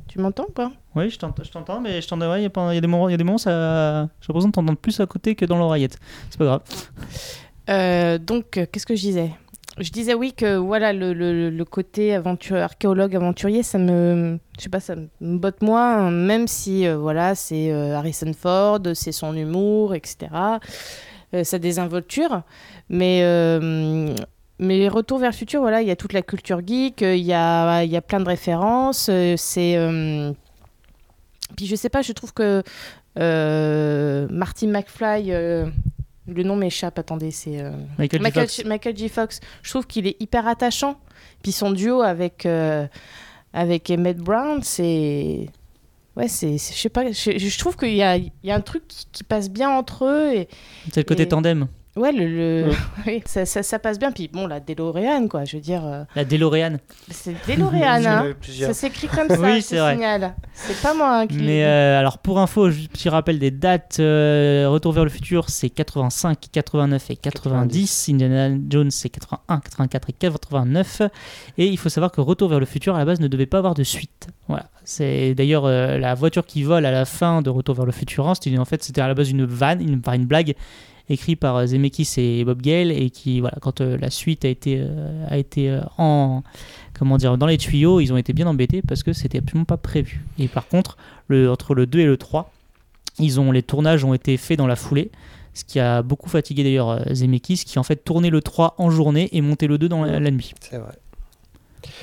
S4: tu m'entends ou pas?
S3: Oui, je t'entends, mais je t'entends. Il y, a des moments, il y a des moments, ça, j'ai l'impression de t'entendre plus à côté que dans l'oreillette. C'est pas grave.
S4: Euh, Donc euh, qu'est-ce que je disais? Je disais oui que voilà le, côté archéologue aventurier, ça me, je sais pas, ça me botte moins, hein, même si euh, voilà c'est Harrison Ford, c'est son humour, etc. Sa désinvolture, mais mais Retour vers le futur, voilà, il y a toute la culture geek, il y a y a plein de références, c'est puis je sais pas, je trouve que euh, Marty McFly, euh, le nom m'échappe, attendez, c'est euh,
S3: Michael, J.
S4: Michael,
S3: Fox.
S4: Michael J. Fox, je trouve qu'il est hyper attachant. Puis son duo avec, euh, avec Emmett Brown, c'est. Ouais, c'est. Je sais pas, je, trouve qu'il y a, y a un truc qui, qui passe bien entre eux. Et,
S3: C'est le côté
S4: et-
S3: tandem.
S4: Ouais, le, le-
S5: Ouais.
S4: oui, ça, ça, ça passe bien. Puis bon, la DeLorean, quoi, je veux dire. euh,
S3: La DeLorean.
S4: c'est DeLorean, hein. Ça s'écrit comme ça,
S3: Oui,
S4: ce
S3: c'est vrai.
S4: signal. C'est pas moi hein, qui.
S3: Mais euh, alors pour info, juste petit rappel des dates. euh, Retour vers le futur, c'est 85, 89 et 90. Indiana Jones, c'est 81, 84 et 89. Et il faut savoir que Retour vers le futur, à la base, ne devait pas avoir de suite. Voilà. C'est d'ailleurs euh, la voiture qui vole à la fin de Retour vers le futur. hein, C'était en fait c'était à la base une vanne, une, par une blague écrite par euh, Zemeckis et Bob Gale et qui voilà quand euh, la suite a été euh, a été en comment dire dans les tuyaux, ils ont été bien embêtés parce que c'était absolument pas prévu. Et par contre, le, entre le 2 et le 3, ils ont, les tournages ont été faits dans la foulée, ce qui a beaucoup fatigué d'ailleurs Zemeckis, qui en fait tournait le 3 en journée et montait le 2 dans la, la nuit.
S5: C'est vrai.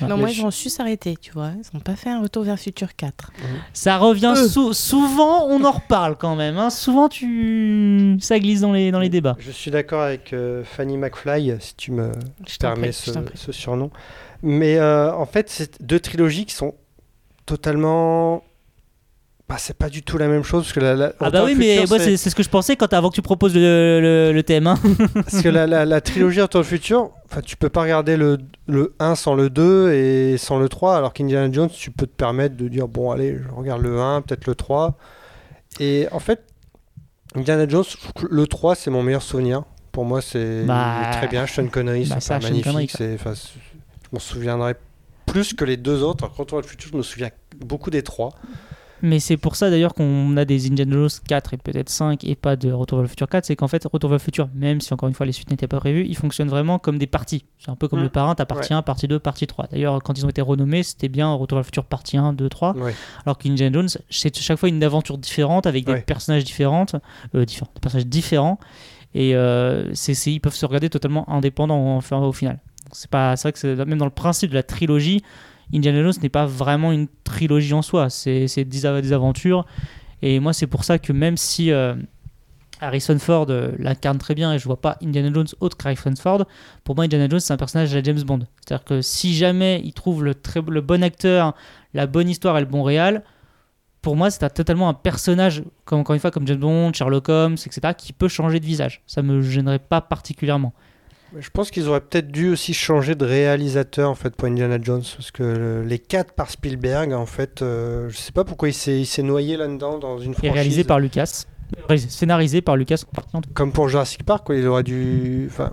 S4: Non,
S5: Mais
S4: moi,
S5: je-
S4: j'en suis arrêté, tu vois. Ils n'ont pas fait un retour vers futur 4.
S3: Ça revient
S4: Euh.
S3: sou- souvent, on en reparle quand même. hein. Souvent, tu ça glisse dans les, dans les débats.
S5: Je suis d'accord avec euh, Fanny McFly, si tu me
S4: Je
S5: permets ce surnom. Mais euh, en fait, c'est deux trilogies qui sont totalement. Bah, c'est pas du tout la même chose. Parce que la, la-
S3: Ah bah oui, mais moi
S5: c'est-
S3: ce que je pensais quand avant que tu proposes le, le- le thème. hein.
S5: Parce que la, la- la trilogie Retour au futur, enfin, tu peux pas regarder le, le 1 sans le 2 et sans le 3, alors qu'Indiana Jones, tu peux te permettre de dire bon, allez, je regarde le 1, peut-être le 3. Et en fait, Indiana Jones, le 3, c'est mon meilleur souvenir. Pour moi, c'est
S3: Bah,
S5: très bien. Sean Connery,
S3: bah,
S5: c'est magnifique. C'est- je m'en souviendrai plus que les deux autres. Retour au futur, je me souviens beaucoup des trois.
S3: Mais c'est pour ça d'ailleurs qu'on a des Indiana Jones 4 et peut-être 5 et pas de Retour vers le futur 4. C'est qu'en fait, Retour vers le futur, même si encore une fois les suites n'étaient pas prévues, ils fonctionnent vraiment comme des parties. C'est un peu comme
S5: Mm.
S3: le parrain, t'as partie 1, partie 2, partie 3. D'ailleurs, quand ils ont été renommés, c'était bien Retour vers le futur partie 1, 2, 3.
S5: Ouais.
S3: Alors qu'Indiana Jones, c'est chaque fois une aventure différente avec des
S5: Ouais.
S3: personnages différentes, euh, différents, des personnages différents. Et euh, c'est- ils peuvent se regarder totalement indépendants enfin, au final. C'est vrai que même dans le principe de la trilogie, Indiana Jones n'est pas vraiment une trilogie en soi. C'est, des, av- des aventures. Et moi, c'est pour ça que même si euh, Harrison Ford euh, l'incarne très bien et je vois pas Indiana Jones autre qu'Harrison Ford, pour moi, Indiana Jones, c'est un personnage la James Bond. C'est-à-dire que si jamais il trouve le bon acteur, la bonne histoire et le bon réal, pour moi, c'est totalement un personnage, comme, encore une fois, comme James Bond, Sherlock Holmes, etc., qui peut changer de visage. Ça me gênerait pas particulièrement.
S5: Je pense qu'ils auraient peut-être dû aussi changer de réalisateur en fait pour Indiana Jones parce que les quatre par Spielberg en fait, euh, je sais pas pourquoi il s'est noyé là-dedans dans une franchise.
S3: Et réalisé par Lucas, scénarisé par Lucas.
S5: Comme pour Jurassic Park, quoi, il aurait dû, enfin,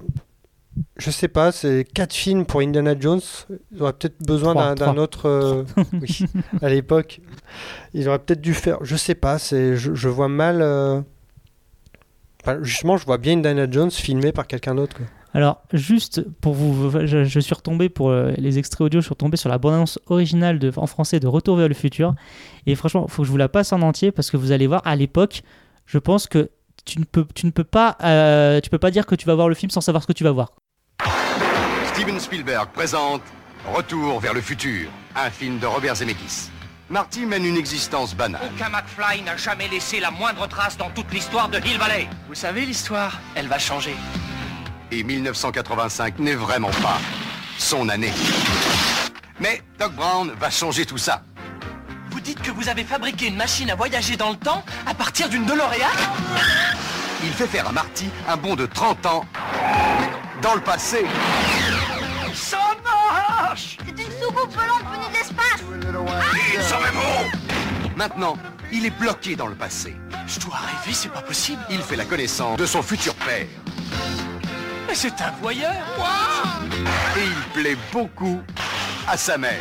S5: je sais pas, c'est quatre films pour Indiana Jones. Il aurait peut-être besoin d'un autre. Euh, oui, à l'époque, il aurait peut-être dû faire. Je sais pas, c'est, je, vois mal. Euh, justement, je vois bien Indiana Jones filmé par quelqu'un d'autre.
S3: Alors, juste pour vous, je, suis retombé pour euh, les extraits audio, je suis retombé sur la bande-annonce originale de, en français de Retour vers le futur. Et franchement, il faut que je vous la passe en entier parce que vous allez voir, à l'époque, je pense que tu ne peux, tu ne peux pas, euh, tu peux pas dire que tu vas voir le film sans savoir ce que tu vas voir.
S8: Steven Spielberg présente Retour vers le futur, un film de Robert Zemeckis. Marty mène une existence banale.
S9: Aucun McFly n'a jamais laissé la moindre trace dans toute l'histoire de Hill Valley.
S1: Vous savez, l'histoire, elle va changer.
S8: Et 1985 n'est vraiment pas son année. Mais Doc Brown va changer tout ça.
S1: Vous dites que vous avez fabriqué une machine à voyager dans le temps à partir d'une DeLorean?
S8: Il fait faire à Marty un bond de 30 ans dans le passé.
S9: Ça marche
S10: C'est une soucoupe volante venue de l'espace
S8: Il s'en est Maintenant, il est bloqué dans le passé.
S1: Je dois rêver, c'est pas possible.
S8: Il fait la connaissance de son futur père.
S1: Mais c'est un voyeur
S8: Et il plaît beaucoup à sa mère.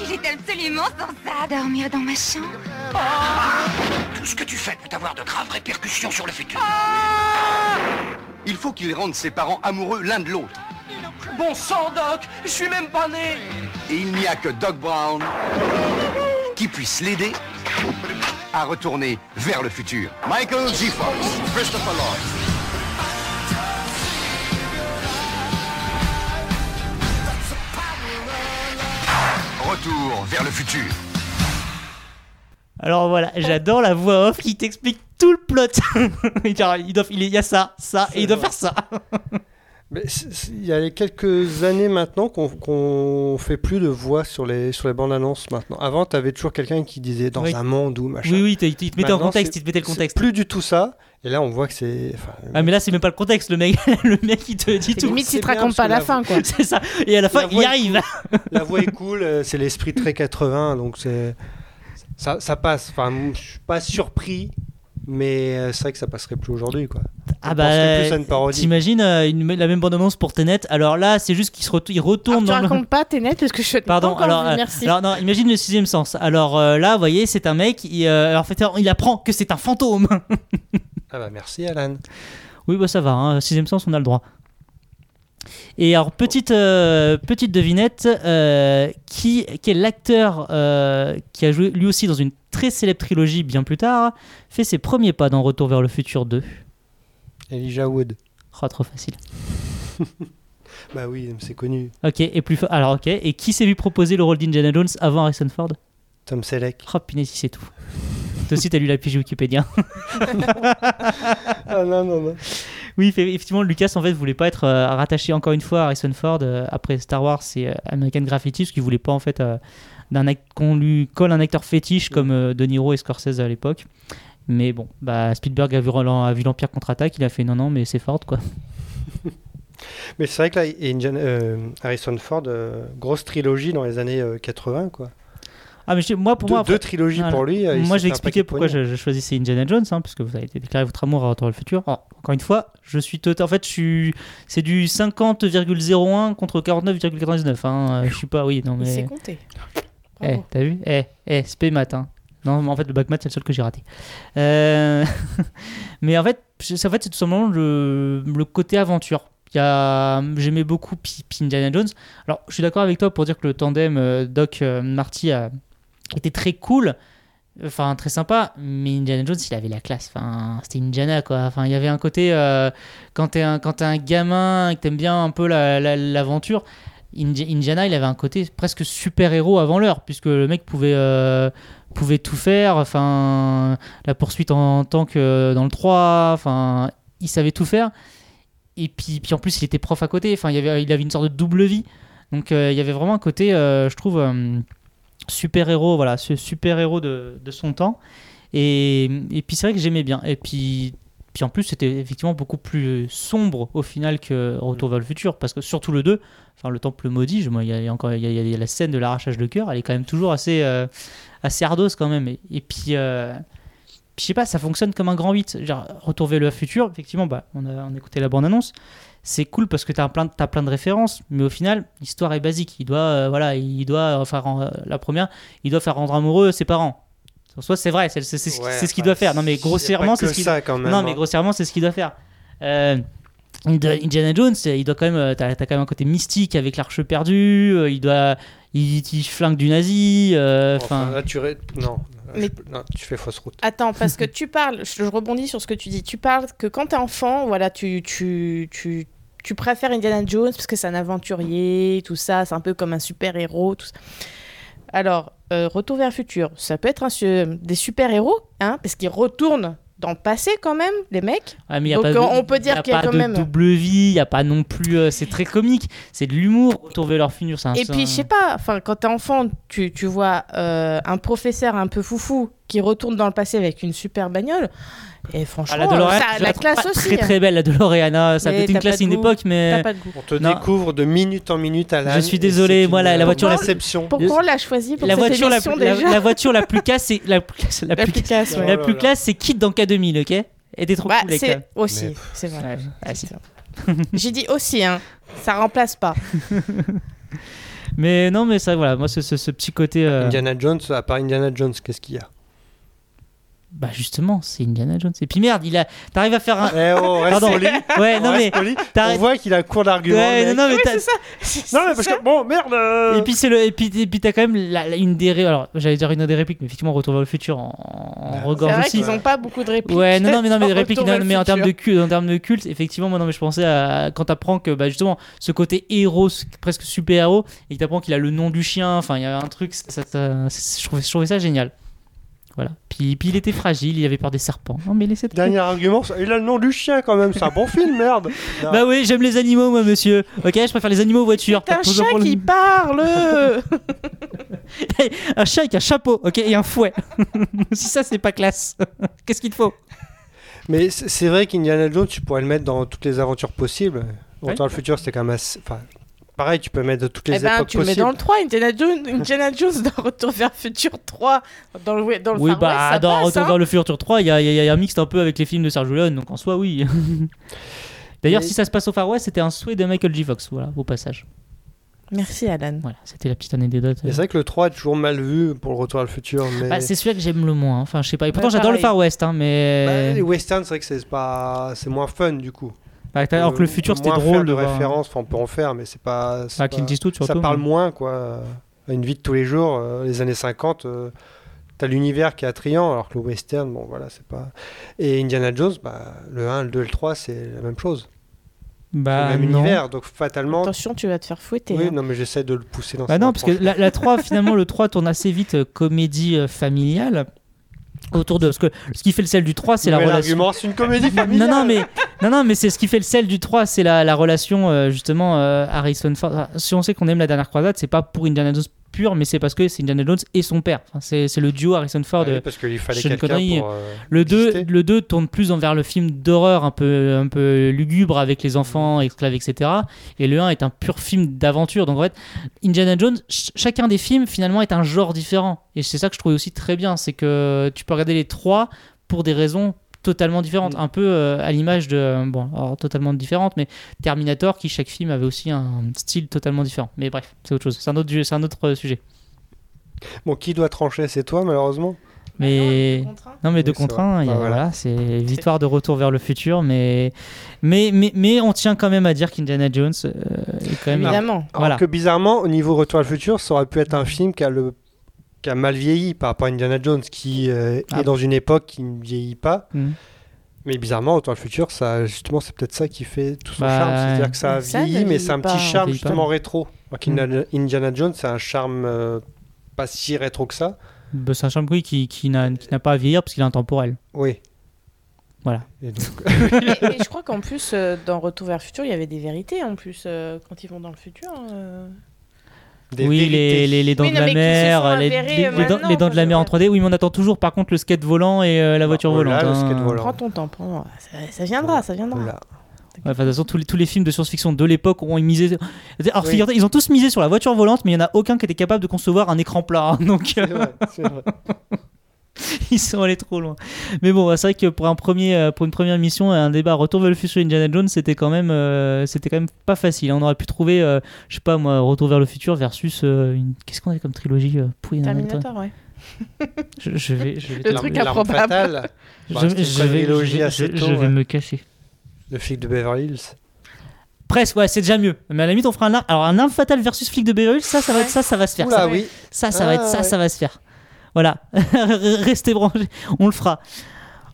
S10: Il est absolument censé dormir dans ma chambre.
S9: Tout ce que tu fais peut avoir de graves répercussions sur le futur.
S8: Il faut qu'il rende ses parents amoureux l'un de l'autre.
S1: Bon sang, Doc Je suis même pas né
S8: Et il n'y a que Doc Brown qui puisse l'aider à retourner vers le futur. Michael G. Fox, Christopher Lloyd. Retour vers le futur.
S3: Alors voilà, j'adore la voix off qui t'explique tout le plot. il, doit, il y a ça, ça, et il doit faire ça.
S5: Mais il y a quelques années maintenant qu'on fait plus de voix sur les, sur les bandes annonces maintenant. Avant, tu avais toujours quelqu'un qui disait dans un monde ou machin.
S3: Oui, oui, il te mettait en contexte, il te mettait le contexte.
S5: Plus du tout ça. Et là, on voit que c'est.
S3: Ah, mais là, c'est même pas le contexte. Le mec, le mec il te dit tout.
S4: Limite, il te raconte pas la, fin, quoi.
S3: c'est ça. Et à la fin, il y arrive.
S5: la voix est cool, euh, c'est l'esprit très 80, donc c'est. Ça, ça passe. Enfin, je suis pas surpris mais euh, c'est vrai que ça passerait plus aujourd'hui quoi.
S3: Ah bah t'imagines euh, la même bande annonce pour Tenet alors là c'est juste qu'il se il retourne
S4: alors, tu racontes pas Tenet parce que je
S3: pardon
S4: pas
S3: alors,
S4: vu, merci.
S3: alors non imagine le sixième sens alors là vous voyez c'est un mec il, en fait il apprend que c'est un fantôme
S5: ah bah merci Alan
S3: oui bah ça va hein, sixième sens on a le droit et alors, petite, euh, petite devinette, euh, qui, qui, est l'acteur euh, qui a joué lui aussi dans une très célèbre trilogie bien plus tard, fait ses premiers pas dans Retour vers le futur 2
S5: Elijah Wood.
S3: Oh, trop facile.
S5: bah oui, c'est connu.
S3: Ok, et plus alors ok, et qui s'est vu proposer le rôle d'Indiana Jones avant Harrison Ford?
S5: Tom Selleck.
S3: Oh punaise, c'est tout. Toi aussi, t'as lu la pige Wikipédia.
S5: ah non, non, non.
S3: Oui, effectivement, Lucas en fait voulait pas être euh, rattaché encore une fois à Harrison Ford euh, après Star Wars et euh, American Graffiti, parce qu'il voulait pas en fait qu'on lui colle un acteur fétiche comme De Niro et Scorsese à l'époque. Mais bon, bah, Spielberg a vu, vu l'Empire contre-attaque, il a fait non, non, mais c'est Ford quoi.
S5: mais c'est vrai que là, Harrison Ford, grosse trilogie dans les années 80 quoi.
S3: Ah, mais moi, pour moi,
S5: deux trilogies pour lui.
S3: Euh, moi, j'ai expliqué pourquoi je, choisissais Indiana Jones, hein, parce que vous avez déclaré votre amour à Retour le futur. encore une fois, je suis total. En fait, je suis. C'est du 50,01 contre 49,99. Hein. Je suis pas. Oui, non, mais.
S4: C'est compté.
S3: Eh, t'as vu? Eh, eh, spé matin. Non, mais en fait, le bac math, c'est le seul que j'ai raté. Euh, mais en fait, en fait c'est tout simplement le, le côté aventure. J'aimais beaucoup Indiana Jones. Alors, je suis d'accord avec toi pour dire que le tandem euh, Doc Marty a, était très cool enfin très sympa mais Indiana Jones il avait la classe. Enfin c'était Indiana quoi. Enfin il y avait un côté euh, quand t'es un un gamin et que t'aimes bien un peu l'aventure Indiana il avait un côté presque super héros avant l'heure puisque le mec pouvait euh, pouvait tout faire. Enfin la poursuite en, tant que dans le 3 enfin il savait tout faire. Et puis, puis en plus il était prof à côté. Enfin il, avait, il avait une sorte de double vie. Donc euh, il y avait vraiment un côté je trouve super-héros, voilà, ce super-héros de, de son temps. Et, et puis c'est vrai que j'aimais bien. Et puis, puis en plus, c'était effectivement beaucoup plus sombre au final que Retour vers le futur. Parce que surtout le 2, enfin le temple maudit, il y a, il y a encore il y a, y a la scène de l'arrachage de cœur, elle est quand même toujours assez, euh, assez quand même. Et, et puis, euh, puis je sais pas, ça fonctionne comme un grand 8. Genre, Retour vers le futur, effectivement, bah, on, a, on a écouté la bande-annonce. C'est cool parce que tu as plein, plein de références, mais au final, l'histoire est basique. Il doit, euh, voilà, il doit faire euh, la première, il doit faire rendre amoureux ses parents. En soi, c'est vrai, c'est ce
S5: Ouais,
S3: qu'il
S5: enfin,
S3: doit faire. Non, mais grossièrement, c'est ce qu'il Non,
S5: hein.
S3: grossièrement, c'est ce qu'il doit faire. Euh, Indiana Jones, il doit quand même, euh, t'as, t'as quand même un côté mystique avec l'arche perdue. euh, Il doit, il, il flingue du nazi. euh,
S5: Enfin,
S3: Enfin,
S5: là, tu ré- non,
S4: Mais-
S5: non, tu fais fausse route.
S4: Attends, parce que tu parles, je je rebondis sur ce que tu dis. Tu parles que quand t'es enfant, voilà, tu, tu, tu, tu préfères Indiana Jones parce que c'est un aventurier, tout ça, c'est un peu comme un super-héros, tout ça. Alors, euh, Retour vers le futur, ça peut être un des super-héros, hein, parce qu'ils retournent dans le passé quand même, les mecs.
S3: ah, mais y a
S4: Donc
S3: pas de-
S4: on peut
S3: y a
S4: dire qu'il y a
S3: pas
S4: quand
S3: de
S4: même...
S3: double vie, il n'y a pas non plus. euh, c'est très comique, c'est de l'humour. Retour vers leur un.
S4: Et puis,
S3: un-
S4: je sais pas, enfin, quand t'es enfant, tu, tu vois euh, un professeur un peu foufou qui retourne dans le passé avec une super bagnole. Et franchement,
S3: Ah, la
S4: ça- la
S3: la
S4: classe aussi.
S3: Très très belle la DeLorean. Ça peut être une classe une époque, mais.
S4: T'as pas de goût.
S5: On te
S3: Non.
S5: découvre de minute en minute à la.
S3: Je suis désolé, moi, la- la voiture, la-
S5: réception.
S4: Pourquoi on l'a choisi pour
S3: la
S4: cette
S3: voiture, la,
S4: émission
S3: la-
S4: déjà
S3: la voiture la plus casse, c'est la, plus- la, plus,
S4: ouais.
S3: plus classe, c'est Kid dans K2000, ok? Et t'es trop
S4: Bah,
S3: cool
S4: c'est aussi,
S5: Mais-
S4: c'est vrai.
S3: Ah.
S4: J'ai dit aussi, hein. Ça remplace pas.
S3: Mais non, mais ça, voilà, moi, ce, ce, ce petit côté. euh,
S5: Indiana Jones, à part Indiana Jones, qu'est-ce qu'il y a?
S3: Bah, justement, c'est Indiana Jones. Et puis merde, il a. T'arrives à faire un.
S5: Eh oh, reste
S3: Pardon.
S5: poli.
S3: Ouais, non, mais.
S5: Poli. On voit qu'il a un cours d'argument.
S3: Ouais, non, non, mais t'as-
S5: Non, mais parce que bon, merde. euh,
S3: Et puis c'est le et puis, et puis t'as quand même la- la- une des ré- alors j'allais dire une des répliques mais effectivement Retour vers le futur en, en
S5: Ouais.
S4: C'est
S3: regorge
S4: vrai
S3: aussi.
S4: qu'ils ont pas beaucoup de répliques.
S3: Ouais, non, non, mais non, mais des répliques, non, mais en termes de culte, en termes de culte, effectivement, moi, non, mais je pensais à quand t'apprends que, bah, justement, ce côté héros, presque super-héros, et que t'apprends qu'il a le nom du chien, enfin, il y a un truc, ça, ça- ça- je, trouvais, je trouvais ça génial. Voilà. Puis, puis il était fragile, il avait peur des serpents. Non, mais laissez
S5: Dernier argument, il a le nom du chien quand même, c'est un bon film, merde. Non.
S3: Bah oui, j'aime les animaux, moi, monsieur. Ok, je préfère les animaux aux voitures.
S4: C'est un
S3: le-
S4: qui parle
S3: un chat avec un chapeau, ok, et un fouet. si ça, c'est pas classe, qu'est-ce qu'il te faut?
S5: Mais c'est vrai qu'Indiana Jones, tu pourrais le mettre dans toutes les aventures possibles. Retour le futur, c'était quand même assez. Enfin, pareil, tu peux mettre de toutes les
S4: Eh ben,
S5: époques
S4: tu le mets
S5: possibles.
S4: dans le 3, Indiana Jones, Indiana Jones dans Retour vers le futur 3, dans le, dans le
S3: Oui,
S4: Far
S3: bah,
S4: West, ça
S3: dans
S4: passe,
S3: Retour
S4: hein.
S3: vers le futur 3, il y a, il y a- il y a un mix un peu avec les films de Sergio Leone, donc en soi, oui. D'ailleurs, si ça se passe au Far West, c'était un souhait de Michael J. Fox, voilà, au passage.
S4: Merci Alan.
S3: Voilà, c'était la petite anecdote.
S5: C'est vrai que le 3 est toujours mal vu pour le Retour vers le futur. Mais...
S3: Bah, c'est celui que j'aime le moins, enfin, je sais pas. Et pourtant,
S4: Ouais,
S3: j'adore le. Far West, hein,
S5: Bah,
S3: mais.
S5: les westerns, c'est vrai que c'est pas... c'est moins fun du coup.
S3: Bah, alors que le
S5: Euh,
S3: futur, c'était drôle
S5: faire
S3: de
S5: de enfin, on peut en faire, mais c'est pas.
S3: Bah,
S5: pas-
S3: Clint Eastwood,
S5: Ça
S3: surtout,
S5: parle
S3: mais-
S5: moins, quoi. À Une vie de tous les jours, euh, les années 50, euh, t'as l'univers qui est attrayant, alors que le western, bon voilà, c'est pas. Et Indiana Jones, bah, le 1, le 2 et le 3, c'est la même chose.
S3: Bah,
S5: le même
S3: non.
S5: univers, donc fatalement.
S4: Attention, tu vas te faire fouetter.
S5: Oui,
S4: hein.
S5: non, mais j'essaie de le pousser dans
S3: Bah
S5: ce
S3: non, parce que la, la 3, finalement, le 3 tourne assez vite euh, comédie euh, familiale. Autour de. Parce que ce qui fait le sel du 3, c'est la relation.
S5: c'est une comédie
S3: Non,
S5: familiale.
S3: non, mais, non, non, mais c'est ce qui fait le sel du 3, c'est la, la relation, euh, justement, euh, Harrison Ford. Si on sait qu'on aime la dernière croisade, c'est pas pour Indiana Jones pur, mais c'est parce que c'est Indiana Jones et son père. Enfin, c'est c'est le duo Harrison Ford.
S5: Ah oui,
S3: euh,
S5: parce qu'il fallait
S3: Sean Connery.
S5: pour, euh,
S3: le, 2,
S5: exister.
S3: le 2 tourne plus envers le film d'horreur un peu, un peu lugubre avec les enfants, esclaves, etc. Et le 1 est un pur film d'aventure. Donc en fait, Indiana Jones, ch- chacun des films finalement est un genre différent. Et c'est ça que je trouvais aussi très bien, c'est que tu peux regarder les trois pour des raisons totalement différentes,
S5: Mm.
S3: un peu euh, à l'image de bon, alors totalement différentes, mais Terminator qui chaque film avait aussi un style totalement différent. Mais bref, c'est autre chose, c'est un autre, c'est un autre euh, sujet.
S5: Bon, qui doit trancher? C'est toi, malheureusement?
S3: Mais non, mais deux
S5: c'est
S3: contre un,
S5: Bah, voilà.
S3: voilà, c'est victoire de retour vers le futur, mais mais mais, mais on tient quand même à dire qu'Indiana Jones euh, est quand même
S4: Évidemment.
S5: Alors
S3: Voilà.
S5: que bizarrement, au niveau Retour à le futur, ça aurait pu être un film qui a, le... qui a mal vieilli par rapport à Indiana Jones, qui euh,
S3: Ah.
S5: est dans une époque qui ne vieillit pas.
S3: Mhm.
S5: Mais bizarrement, Retour à le futur, ça, justement, c'est peut-être ça qui fait tout son
S3: Bah,
S5: charme. C'est-à-dire que ça
S4: ça ne
S5: vieilli, mais
S4: vieillit
S5: c'est un petit charme
S3: vieillit pas.
S5: justement rétro. Qu'Indiana Indiana Jones, c'est un charme euh, pas si rétro que ça.
S3: Bah, c'est un charme oui, qui, qui n'a qui n'a pas à vieillir parce qu'il est intemporel.
S5: Oui.
S3: Voilà.
S5: Et donc,
S4: et, et je crois qu'en plus, euh, dans Retour vers le futur, il y avait des vérités en plus euh, quand ils vont dans le futur. euh.
S5: Des
S3: oui, les, les, les dents
S4: Oui,
S3: de la mer, les, les-
S4: euh,
S3: les dents,
S4: maintenant,
S3: les dents de la mer en
S4: que-
S3: 3D. Oui, mais on attend toujours par contre le skate volant et euh, la voiture
S5: oh là,
S3: volante.
S5: le
S3: hein.
S5: skate volant.
S4: Prends ton temps, prends... ça, ça viendra, ça viendra.
S3: Ouais, de toute façon, tous les, tous les films de science-fiction de l'époque ont misé. Alors,
S5: Oui.
S3: figure-toi, ils ont tous misé sur la voiture volante, mais il n'y en a aucun qui était capable de concevoir un écran plat. hein. donc,
S5: C'est vrai, c'est vrai.
S3: ils sont allés trop loin. Mais bon, c'est vrai que pour, un premier, euh, pour une première mission, un débat Retour vers le futur Indiana Jones, c'était quand même, euh, c'était quand même pas facile. On aurait pu trouver, euh, je sais pas moi, Retour vers le futur versus euh, une. Qu'est-ce qu'on a comme trilogie euh, Jones
S4: Terminator, ouais.
S3: je, je vais, je vais,
S4: Le truc improbable.
S5: fatale.
S3: je,
S5: Bah,
S3: je vais,
S5: tôt,
S3: je vais
S5: ouais.
S3: me cacher.
S5: Le flic de Beverly Hills.
S3: Presque, ouais, c'est déjà mieux. Mais à la limite, on fera un arme. Alors, un arme fatale versus flic de Beverly Hills, ça, ça va, être, ça, ça va se faire.
S5: Oula,
S3: ça,
S5: oui.
S3: ça, ça va être, ça,
S5: Ah,
S3: ça va se faire. Voilà, restez branchés, on le fera.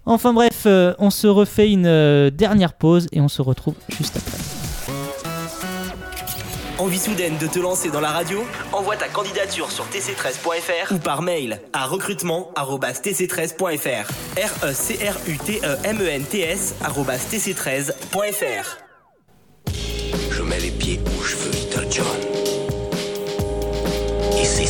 S3: Enfin bref, euh, on se refait une euh, dernière pause et on se retrouve juste après.
S7: Envie soudaine de te lancer dans la radio? Envoie ta candidature sur tc13.fr ou par mail à recrutement@tc13.fr. R E C R U T E M E N T S arobase tc13.fr.
S2: Je mets les pieds où je veux, Little John. Et c'est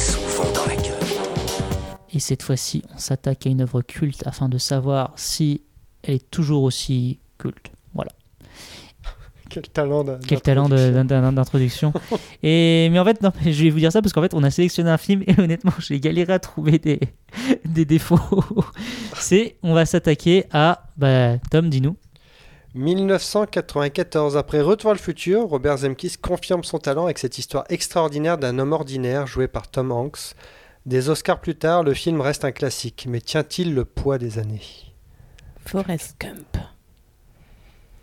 S3: Et cette fois-ci, on s'attaque à une œuvre culte afin de savoir si elle est toujours aussi culte. Voilà.
S5: Quel talent
S3: Quel
S5: d'introduction.
S3: d'in- d'in- d'introduction. et mais en fait, non, je vais vous dire ça parce qu'en fait, on a sélectionné un film et honnêtement, j'ai galéré à trouver des, des défauts. C'est, on va s'attaquer à, bah, Tom, dis-nous.
S5: 1994, après Retour vers le futur, Robert Zemkis confirme son talent avec cette histoire extraordinaire d'un homme ordinaire joué par Tom Hanks. Des Oscars plus tard, le film reste un classique, mais tient-il le poids des années?
S4: Forrest Gump.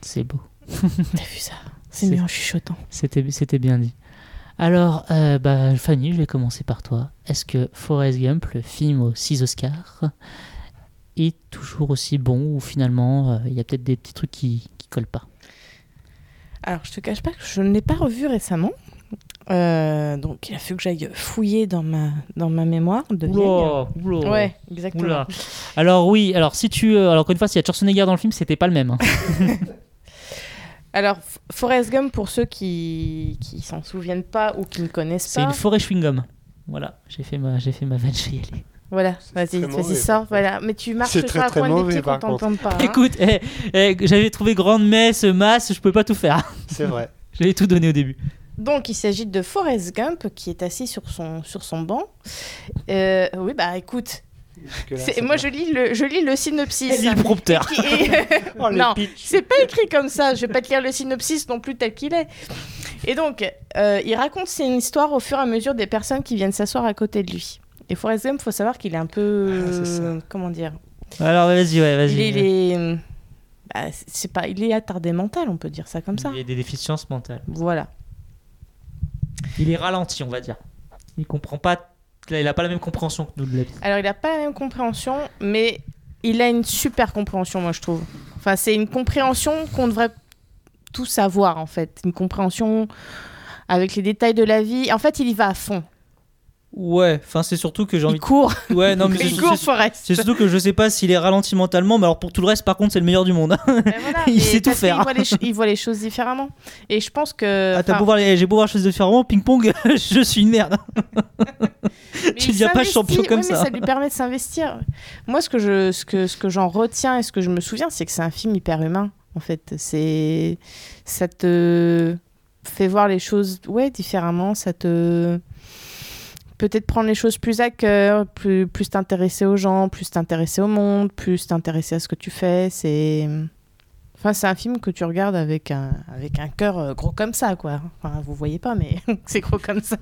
S3: C'est beau.
S4: T'as vu ça? C'est mieux en chuchotant.
S3: C'était, c'était bien dit. Alors, euh, bah, Fanny, je vais commencer par toi. Est-ce que Forrest Gump, le film aux 6 Oscars, est toujours aussi bon ou finalement euh, il y a peut-être des petits trucs qui, qui collent pas?
S4: Alors, je te cache pas que je ne l'ai pas revu récemment. Euh, donc, il a fallu que j'aille fouiller dans ma, dans ma mémoire de.
S3: Oula, oula.
S4: Ouais, exactement.
S3: Oula. Alors oui, alors si tu, euh, alors encore une fois, s'il y a Schwarzenegger dans le film, c'était pas le même. hein.
S4: Alors, Forrest Gump, pour ceux qui qui s'en souviennent pas ou qui ne connaissent
S3: C'est
S4: pas,
S3: une forêt chewing-gum. Voilà, j'ai fait ma, j'ai fait ma vanne, je vais y aller.
S4: voilà, vas-y, vas-y, sors, voilà. Mais tu marches
S5: C'est
S4: sur
S5: très,
S4: la
S5: très
S4: pointe des
S5: mauvais,
S4: pieds
S5: par
S4: quand t'entends pas. hein.
S3: Écoute, eh, eh, j'avais trouvé grande messe, masse, je pouvais pas tout faire.
S5: C'est vrai.
S3: J'avais tout donné au début.
S4: Donc, il s'agit de Forrest Gump qui est assis sur son, sur son banc. Euh, oui, bah écoute, moi je lis le, je lis le synopsis.
S3: Elle lit le prompteur.
S4: Qui est-
S5: Oh, le
S4: non, c'est pas écrit comme ça. Je vais pas te lire le synopsis non plus tel qu'il est. Et donc, euh, il raconte une histoire au fur et à mesure des personnes qui viennent s'asseoir à côté de lui. Et Forrest Gump, faut savoir qu'il est un peu,
S5: Ah,
S4: comment dire,
S3: Alors vas-y, ouais, vas-y.
S4: il est, il est- bah, c'est pas, il est attardé mental, on peut dire ça comme ça.
S3: Il y a des déficiences mentales.
S4: Voilà.
S3: Il est ralenti, on va dire. Il comprend pas. Il a pas la même compréhension que nous de la vie.
S4: Alors, il n'a pas la même compréhension, mais il a une super compréhension, moi, je trouve. Enfin, c'est une compréhension qu'on devrait tous avoir, en fait. Une compréhension avec les détails de la vie. En fait, il y va à fond.
S3: Ouais, enfin c'est surtout que j'ai envie.
S4: Il court.
S3: de- Ouais, non mais
S4: il court, Forrest.
S3: c'est surtout que je sais pas s'il est ralenti mentalement, mais alors pour tout le reste, par contre, c'est le meilleur du monde.
S4: Ben voilà,
S3: Il sait tout faire.
S4: voit les Il voit les choses différemment. Et je pense que.
S3: Ah, t'as beau voir les- j'ai beau voir les choses différemment, ping-pong, je suis une merde. tu deviens pas champion comme
S4: Ouais, mais
S3: ça.
S4: ça lui permet de s'investir. Moi, ce que je, ce que, ce que j'en retiens et ce que je me souviens, c'est que c'est un film hyper humain. En fait, c'est, ça te fait voir les choses, ouais, différemment. Ça te peut-être prendre les choses plus à cœur, plus, plus t'intéresser aux gens, plus t'intéresser au monde, plus t'intéresser à ce que tu fais. C'est, enfin, c'est un film que tu regardes avec un, avec un cœur euh, gros comme ça, quoi. Enfin, vous voyez pas, mais c'est gros comme ça.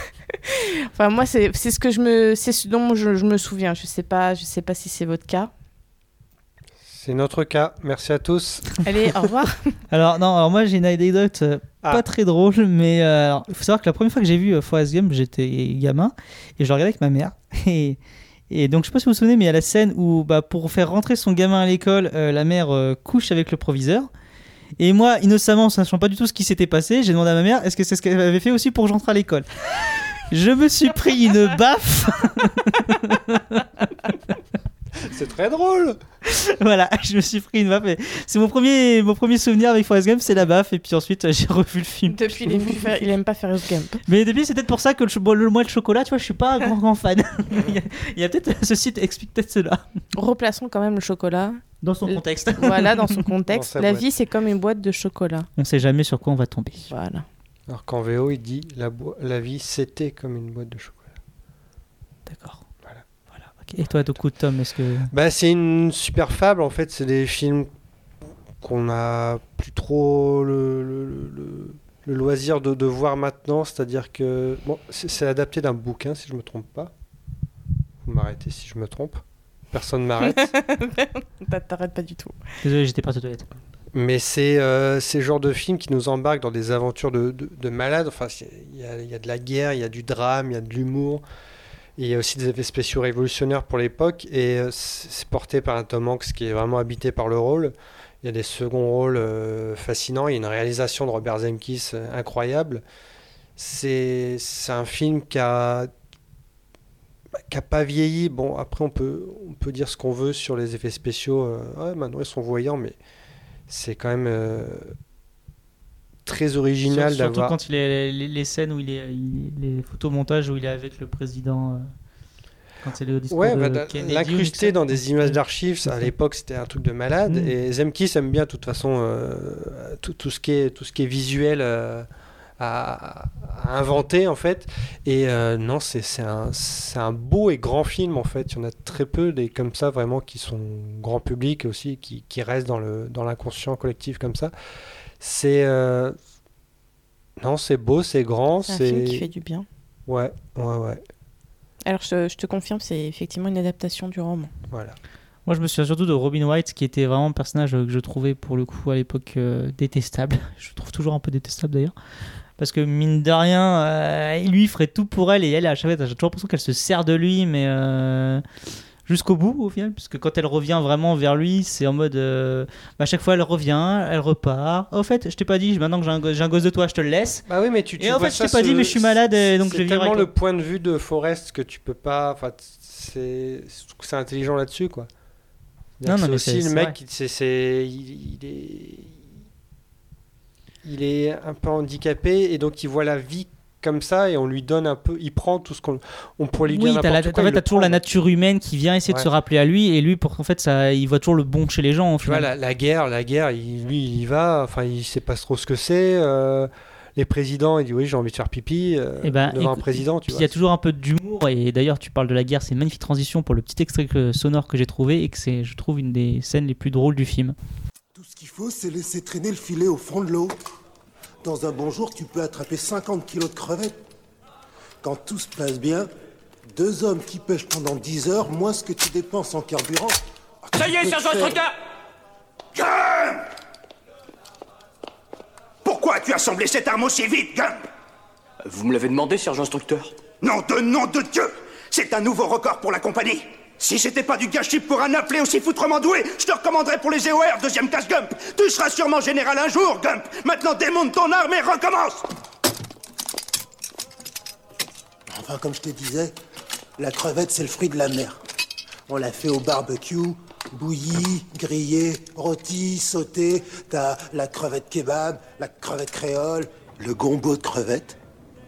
S4: enfin, moi, c'est, c'est ce que je me, c'est ce dont je, je me souviens. Je sais pas, je sais pas si c'est votre cas.
S5: C'est notre cas. Merci à tous.
S4: Allez, au revoir.
S3: Alors non, alors moi j'ai une anecdote euh,
S5: Ah.
S3: pas très drôle, mais euh, alors, il faut savoir que la première fois que j'ai vu euh, Forrest Gump, j'étais gamin et je le regardais avec ma mère. Et, et donc je sais pas si vous vous souvenez, mais il y a la scène où bah, pour faire rentrer son gamin à l'école, euh, la mère euh, couche avec le proviseur. Et moi, innocemment, sachant pas du tout ce qui s'était passé, j'ai demandé à ma mère est-ce que c'est ce qu'elle avait fait aussi pour que j'entre à l'école? Je me suis pris une baffe.
S5: C'est très drôle.
S3: voilà, je me suis pris une baffe. C'est mon premier, mon premier souvenir avec Forrest Gump, c'est la baffe. Et puis ensuite, j'ai revu le film.
S4: Depuis, il aime, plus faire- il aime pas Forrest Gump.
S3: Mais depuis, c'est peut-être pour ça que le, le mois de chocolat, tu vois, je suis pas un grand, grand fan. il y a, peut-être, ceci explique peut-être cela.
S4: Replaçons quand même le chocolat.
S3: Dans son
S4: Euh,
S3: contexte.
S4: Voilà, dans son contexte.
S5: Dans
S4: La
S5: boîte.
S4: vie, c'est comme une boîte de chocolat.
S3: On sait jamais sur quoi on va tomber.
S4: Voilà.
S5: Alors qu'en VO, il dit la, la vie, c'était comme une boîte de chocolat.
S3: D'accord. Et toi, du coup, Tom, est-ce que.
S5: Bah, c'est une super fable, en fait. C'est des films qu'on a plus trop le, le- le- le- le loisir de, de voir maintenant. C'est-à-dire que. Bon, c'est adapté d'un bouquin, si je me trompe pas. Vous m'arrêtez si je me trompe. Personne m'arrête.
S4: T'a- T'arrêtes pas du tout.
S3: Désolé, j'étais pas aux toilettes.
S5: Mais c'est euh, ces genres de films qui nous embarquent dans des aventures de, de, de malades. Enfin, y il y a de la guerre, il y a du drame, il y a de l'humour. Il y a aussi des effets spéciaux révolutionnaires pour l'époque. Et euh, c'est porté par un Tom Hanks qui est vraiment habité par le rôle. Il y a des seconds rôles euh, fascinants. Il y a une réalisation de Robert Zemeckis euh, incroyable. C'est un film qui a qui a pas vieilli. Bon, après, on peut, on peut dire ce qu'on veut sur les effets spéciaux. ouais, maintenant, ils sont voyants, mais c'est quand même très original
S3: Sur- Surtout
S5: d'avoir.
S3: quand il est les, les scènes où il est, il- les photomontages où il est avec le président. euh, quand c'est le discours
S5: Ouais, bah,
S3: Kennedy
S5: l'incruster dans des images d'archives, à l'époque c'était un truc de malade.
S3: Mm.
S5: Et Zemkis aime bien de toute façon euh, tout, tout ce qui est, tout ce qui est visuel euh, à, à inventer en fait. Et non, c'est c'est un, c'est un beau et grand film en fait. Il y en a très peu des comme ça vraiment qui sont grand public aussi, qui, qui restent dans le dans l'inconscient collectif comme ça. C'est euh, non, c'est beau, c'est grand,
S4: C'est un film qui fait du bien.
S5: ouais, ouais, ouais.
S4: Alors, je te, je te confirme, c'est effectivement une adaptation du roman.
S5: Voilà.
S3: Moi, je me souviens surtout de Robin White, qui était vraiment un personnage que je trouvais pour le coup à l'époque euh, détestable. Je le trouve toujours un peu détestable d'ailleurs. Parce que mine de rien, euh, lui, il ferait tout pour elle et elle, à chaque fois, j'ai toujours l'impression qu'elle se sert de lui, mais euh, jusqu'au bout au final. Puisque quand elle revient vraiment vers lui, c'est en mode. euh, à chaque fois, elle revient, elle repart. Au fait, je t'ai pas dit, maintenant que j'ai un, gosse- j'ai un gosse de toi, je te le laisse.
S5: Bah oui, mais tu, tu
S3: Et en
S5: vois
S3: fait, je t'ai pas dit, mais je suis malade et donc je
S5: c'est
S3: vais
S5: tellement
S3: avec
S5: le
S3: toi.
S5: point de vue de Forrest que tu peux pas. Enfin, c'est c'est intelligent là-dessus, quoi.
S3: Non, non,
S5: C'est
S3: mais
S5: aussi le mec, c'est, il, il est, il est un peu handicapé et donc il voit la vie comme ça et on lui donne un peu, il prend tout ce qu'on, on pourrait lui
S3: Oui, t'as la-
S5: n'importe
S3: en fait, t'as toujours la nature humaine qui vient essayer de se rappeler à lui, et lui, pour en fait, ça, il voit toujours le bon chez les gens.
S5: Tu vois, la, la guerre, la guerre, il- lui, il y va, enfin, il sait pas trop ce que c'est. euh, les présidents, il dit oui, j'ai envie de faire pipi euh,
S3: Eh ben,
S5: devant un président, tu
S3: puis
S5: vois.
S3: Il y a toujours un peu d'humour et d'ailleurs tu parles de la guerre, c'est une magnifique transition pour le petit extrait que- sonore que j'ai trouvé et que c'est, je trouve, une des scènes les plus drôles du film.
S11: Ce qu'il faut, c'est laisser traîner le filet au fond de l'eau. Dans un bon jour, tu peux attraper 50 kilos de crevettes. Quand tout se passe bien, deux hommes qui pêchent pendant 10 heures, moins ce que tu dépenses en carburant. Ah,
S9: Ça y est, sergent
S8: Gump Pourquoi tu as assemblé cette arme aussi vite, Gump
S6: Vous me l'avez demandé, sergent instructeur
S8: Nom de nom de Dieu C'est un nouveau record pour la compagnie Si c'était pas du gâchis pour un appelé aussi foutrement doué, je te recommanderais pour les EOR, deuxième classe Gump Tu seras sûrement général un jour, Gump Maintenant démonte ton arme et recommence
S11: Enfin, comme je te disais, la crevette, c'est le fruit de la mer. On la fait au barbecue, bouillie, grillée, rôtie, sautée. T'as la crevette kebab, la crevette créole, le gombo de crevette,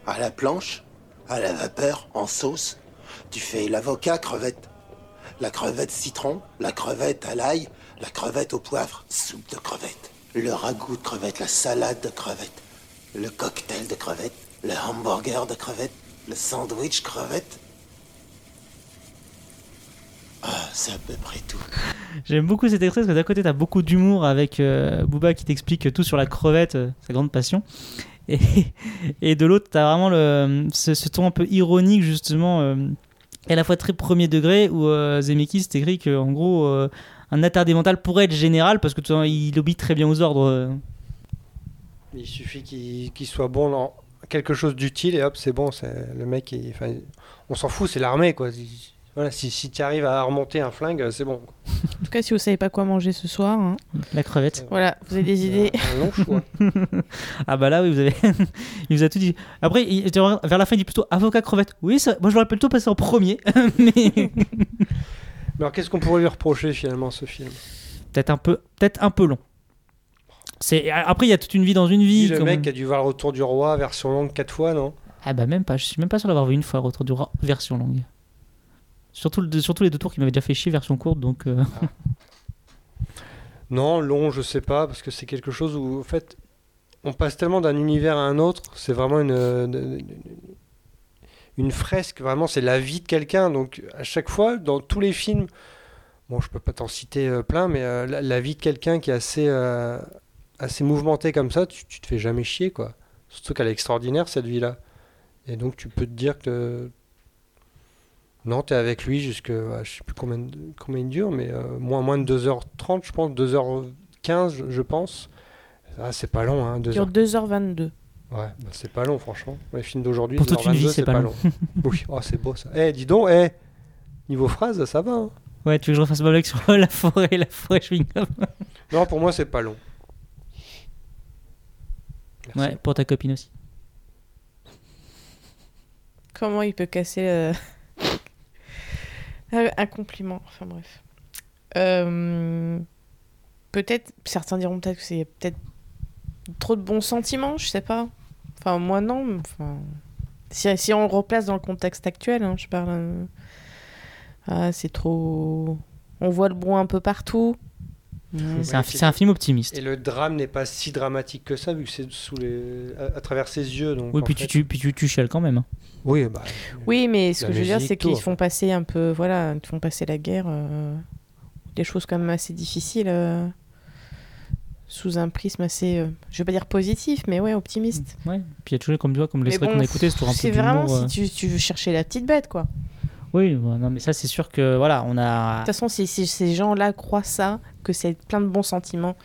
S11: à la planche, à la vapeur, en sauce. Tu fais l'avocat crevette, la crevette citron, la crevette à l'ail, la crevette au poivre, soupe de crevette, le ragoût de crevette, la salade de crevette, le cocktail de crevette, le hamburger de crevette, le sandwich crevette. Ah, c'est à peu près tout.
S3: J'aime beaucoup cet extrait parce que d'un côté, t'as beaucoup d'humour avec euh, Booba qui t'explique tout sur la crevette, euh, sa grande passion. Et, et de l'autre, t'as vraiment le, ce, ce ton un peu ironique, justement, euh, et à la fois très premier degré, où euh, Zemeckis t'écrit qu'en gros, euh, un attardé mental pourrait être général parce que vois, il obéit très bien aux ordres.
S5: Il suffit qu'il soit bon dans quelque chose d'utile et hop, c'est bon. Le mec, on s'en fout, c'est l'armée quoi. Voilà, si, si tu arrives à remonter un flingue, c'est bon.
S4: En tout cas, si vous savez pas quoi manger ce soir, hein,
S3: La crevette.
S4: voilà, vous avez des idées.
S5: Un long choix.
S3: ah bah là, oui, vous avez. il vous a tout dit. Après, il- vers la fin, il dit plutôt avocat crevette. Oui, ça, moi je l'aurais plutôt passé en premier. mais...
S5: Mais alors, qu'est-ce qu'on pourrait lui reprocher finalement, ce film?
S3: Peut-être un peu, peut-être un peu long. C'est après il y a toute une vie dans une vie.
S5: Le
S3: comme-
S5: mec a dû voir le retour du roi, version longue, quatre fois, non?
S3: Ah bah même pas. Je suis même pas sûr d'avoir vu une fois Retour du Roi version longue. Surtout, le- surtout les deux tours qui m'avaient déjà fait chier version courte, donc. euh,
S5: Non, long, je sais pas, parce que c'est quelque chose où, en fait, on passe tellement d'un univers à un autre, c'est vraiment une, une, une fresque, vraiment, c'est la vie de quelqu'un. Donc, à chaque fois, dans tous les films, bon, je peux pas t'en citer euh, plein, mais euh, la, vie de quelqu'un qui est assez, euh, assez mouvementée comme ça, tu, tu te fais jamais chier, quoi. Surtout qu'elle est extraordinaire, cette vie-là. Et donc, tu peux te dire que. Non, t'es avec lui jusque. ouais, je sais plus combien, de- combien il dure, mais euh, moins, moins de 2h30, je pense, 2h15, je- je pense. Ah, c'est pas long, hein, 2
S4: Dure 2h22.
S5: Ouais, bah, c'est pas long, franchement. Les films d'aujourd'hui,
S3: Pour toute une
S5: 2h22,
S3: vie, c'est pas long.
S5: oui, oh, c'est beau ça. Eh, dis donc, eh, niveau phrase, ça va. hein.
S3: Ouais, tu veux que je refasse ma blague sur la forêt, la forêt chewing-gum?
S5: Non, pour moi, c'est pas long. Merci.
S3: Ouais, pour ta copine aussi.
S4: Comment il peut casser euh, un un compliment Enfin bref. Euh, Peut-être, certains diront peut-être que c'est peut-être trop de bons sentiments, je sais pas. Enfin, moi non. mais Enfin, si, si on le replace dans le contexte actuel, hein, je parle. euh, ah, c'est trop. On voit le bon un peu partout. Mm.
S3: C'est un, c'est un film optimiste.
S5: Et le drame n'est pas si dramatique que ça, vu que c'est sous les... à, à travers ses yeux. Donc,
S3: Oui, puis
S5: fait-
S3: tu, tu, puis tu, tu chiales quand même. Hein.
S5: Oui, bah,
S4: Oui, mais ce que je veux dire, c'est qu'ils font passer un peu, voilà, ils font passer la guerre, euh, des choses quand même assez difficiles, euh, sous un prisme assez, euh, je vais pas dire positif, mais ouais, optimiste.
S3: Ouais. Puis il y a toujours, comme tu vois, comme l'extrait qu'on a écouté, c'est toujours un peu
S4: C'est vraiment
S3: euh.
S4: si tu, tu veux chercher la petite bête, quoi.
S3: Oui, ouais, non, mais ça, c'est sûr que voilà, on a.
S4: De toute façon, si, si ces gens-là croient ça, que c'est plein de bons sentiments,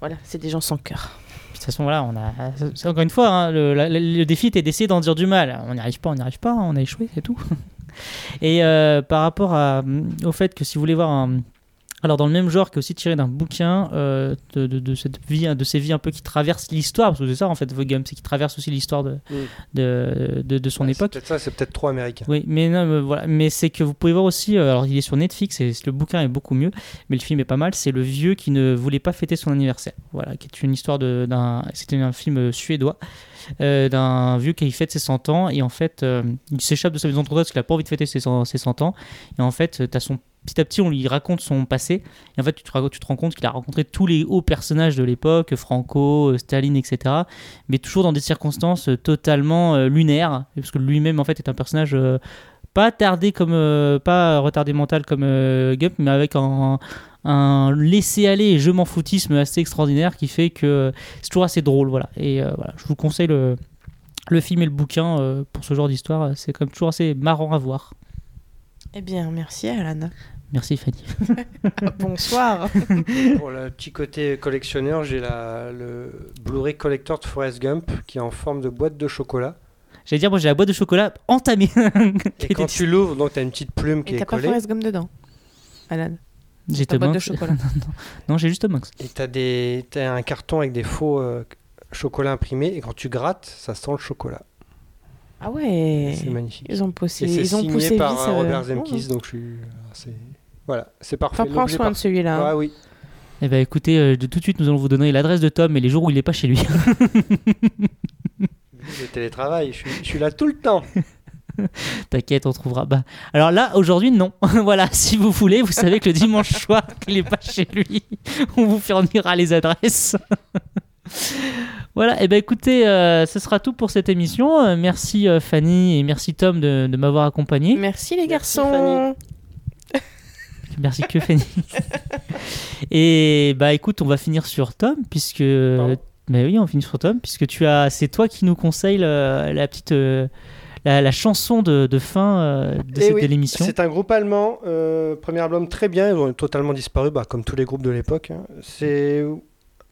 S4: voilà, c'est des gens sans cœur.
S3: Toute façon, voilà, on a. Encore une fois, hein, le, défi était d'essayer d'en dire du mal. On n'y arrive pas, on n'y arrive pas, on a échoué, c'est tout. Et euh, par rapport au fait que si vous voulez voir un. Alors, dans le même genre, qui est aussi tiré d'un bouquin euh, de, de, de cette vie, de ces vies un peu qui traversent l'histoire, parce que c'est ça en fait, Vogum, c'est qui traverse aussi l'histoire de,
S5: Mm.
S3: de, de, son
S5: ouais, c'est
S3: époque.
S5: peut-être ça, c'est peut-être trop américain.
S3: Oui, mais non, mais voilà, mais c'est que vous pouvez voir aussi. euh, alors, il est sur Netflix et le bouquin est beaucoup mieux, mais le film est pas mal. C'est le vieux qui ne voulait pas fêter son anniversaire. Voilà, qui est une histoire d'un. C'était un film suédois euh, d'un vieux qui fête ses 100 ans et en fait, euh, il s'échappe de sa maison de retraite parce qu'il a pas envie de fêter ses 100, ses 100 ans. Et en fait, t'as son petit à petit, on lui raconte son passé. Et en fait, tu te, rends compte qu'il a rencontré tous les hauts personnages de l'époque, Franco, euh, Staline, etc. Mais toujours dans des circonstances totalement lunaires, parce que lui-même, en fait, est un personnage pas tardé comme, euh, pas retardé mental comme euh, Gump, mais avec un, un laisser-aller et je m'en foutisme assez extraordinaire qui fait que c'est toujours assez drôle, voilà. Et euh, voilà, je vous conseille le, le film et le bouquin euh, pour ce genre d'histoire. C'est comme toujours assez marrant à voir.
S4: Eh bien, merci Alan.
S3: Merci Fanny.
S4: Bonsoir.
S5: Pour le petit côté collectionneur, j'ai la, le Blu-ray Collector de Forrest Gump qui est en forme de boîte de chocolat.
S3: J'allais dire, moi j'ai la boîte de chocolat entamée.
S5: Et quand tu l'ouvres, donc tu as une petite plume qui
S4: Et
S5: est
S4: t'as pas
S5: collée.
S4: Gump dedans, Alan.
S3: J'ai
S4: ta boîte de chocolat.
S3: non, non. Non, j'ai juste Hanks.
S5: Et tu as, des, t'as un carton avec des faux euh, chocolats imprimés. Et quand tu grattes, ça sent le chocolat.
S4: Ah ouais.
S5: C'est magnifique.
S4: Ils ont poussé,
S5: Et c'est
S4: ils ont
S5: signé
S4: poussé
S5: par
S4: vite,
S5: euh,
S4: euh,
S5: Robert
S4: oh.
S5: Zemkis. Donc je suis. c'est- Voilà, c'est parfait.
S4: Enfin, prends soin de celui-là. hein.
S5: Ah oui.
S3: Eh ben écoutez, euh, de tout de suite nous allons vous donner l'adresse de Tom et les jours où il n'est pas chez lui.
S5: Le télétravail, je suis, je suis là tout le temps.
S3: T'inquiète, on trouvera. Bah, alors là, aujourd'hui, non. voilà, si vous voulez, vous savez que le dimanche soir, qu'il n'est pas chez lui, on vous fournira les adresses. voilà, et ben écoutez, euh, ce sera tout pour cette émission. Euh, merci euh, Fanny et merci Tom de, de m'avoir accompagné.
S4: Merci les garçons.
S3: Merci que Fanny. et bah écoute, on va finir sur Tom puisque. Mais oui, on finit sur Tom puisque tu as, c'est toi qui nous conseille le- la petite. euh, la, la chanson de, de fin euh, de,
S5: Eh
S3: cette,
S5: oui,
S3: l'émission.
S5: C'est un groupe allemand, euh, premier album très bien, ils ont totalement disparu, bah, comme tous les groupes de l'époque. hein. C'est
S3: Tokyo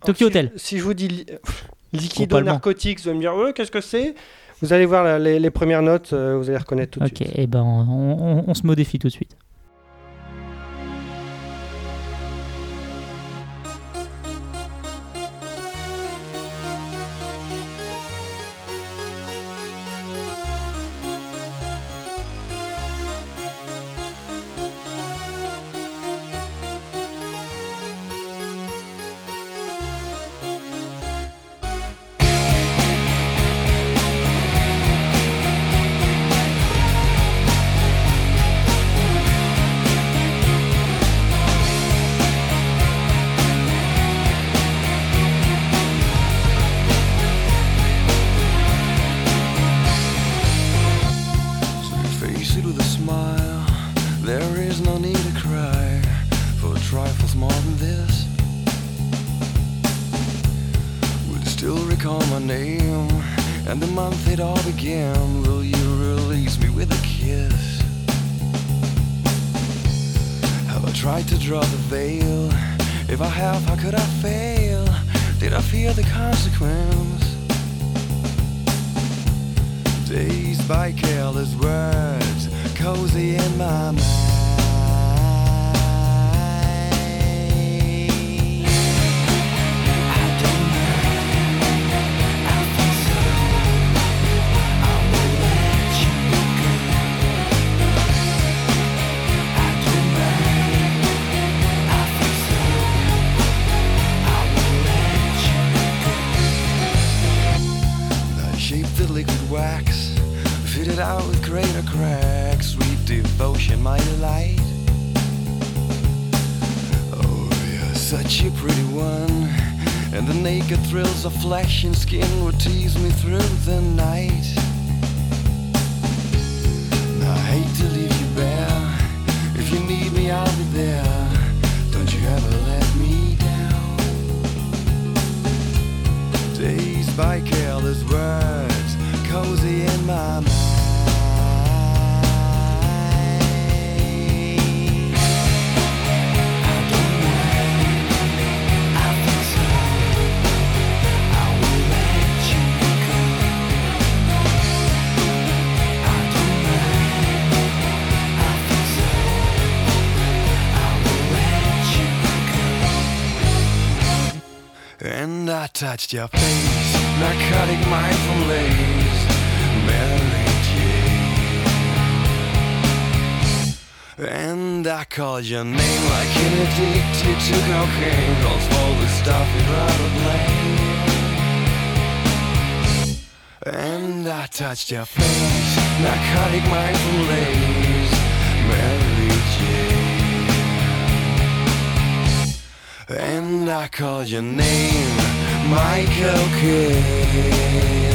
S5: Alors, si-
S3: Hotel.
S5: Si je vous dis li- liquido narcotics, vous allez me dire ouais, qu'est-ce que c'est? Vous allez voir la- les, les premières notes, euh, vous allez reconnaître tout de
S3: Ok,
S5: suite.
S3: et ben on, on- on se modifie tout de suite.
S12: By careless words, cozy in my mind. And I touched your face, narcotic mind from lace, Mary Jane. And I called your name like an addicted to cocaine, calls for the stuff you'd rather blame. And I touched your face, narcotic mind from lace, Mary Jane. And I called your name, Michael Kidd.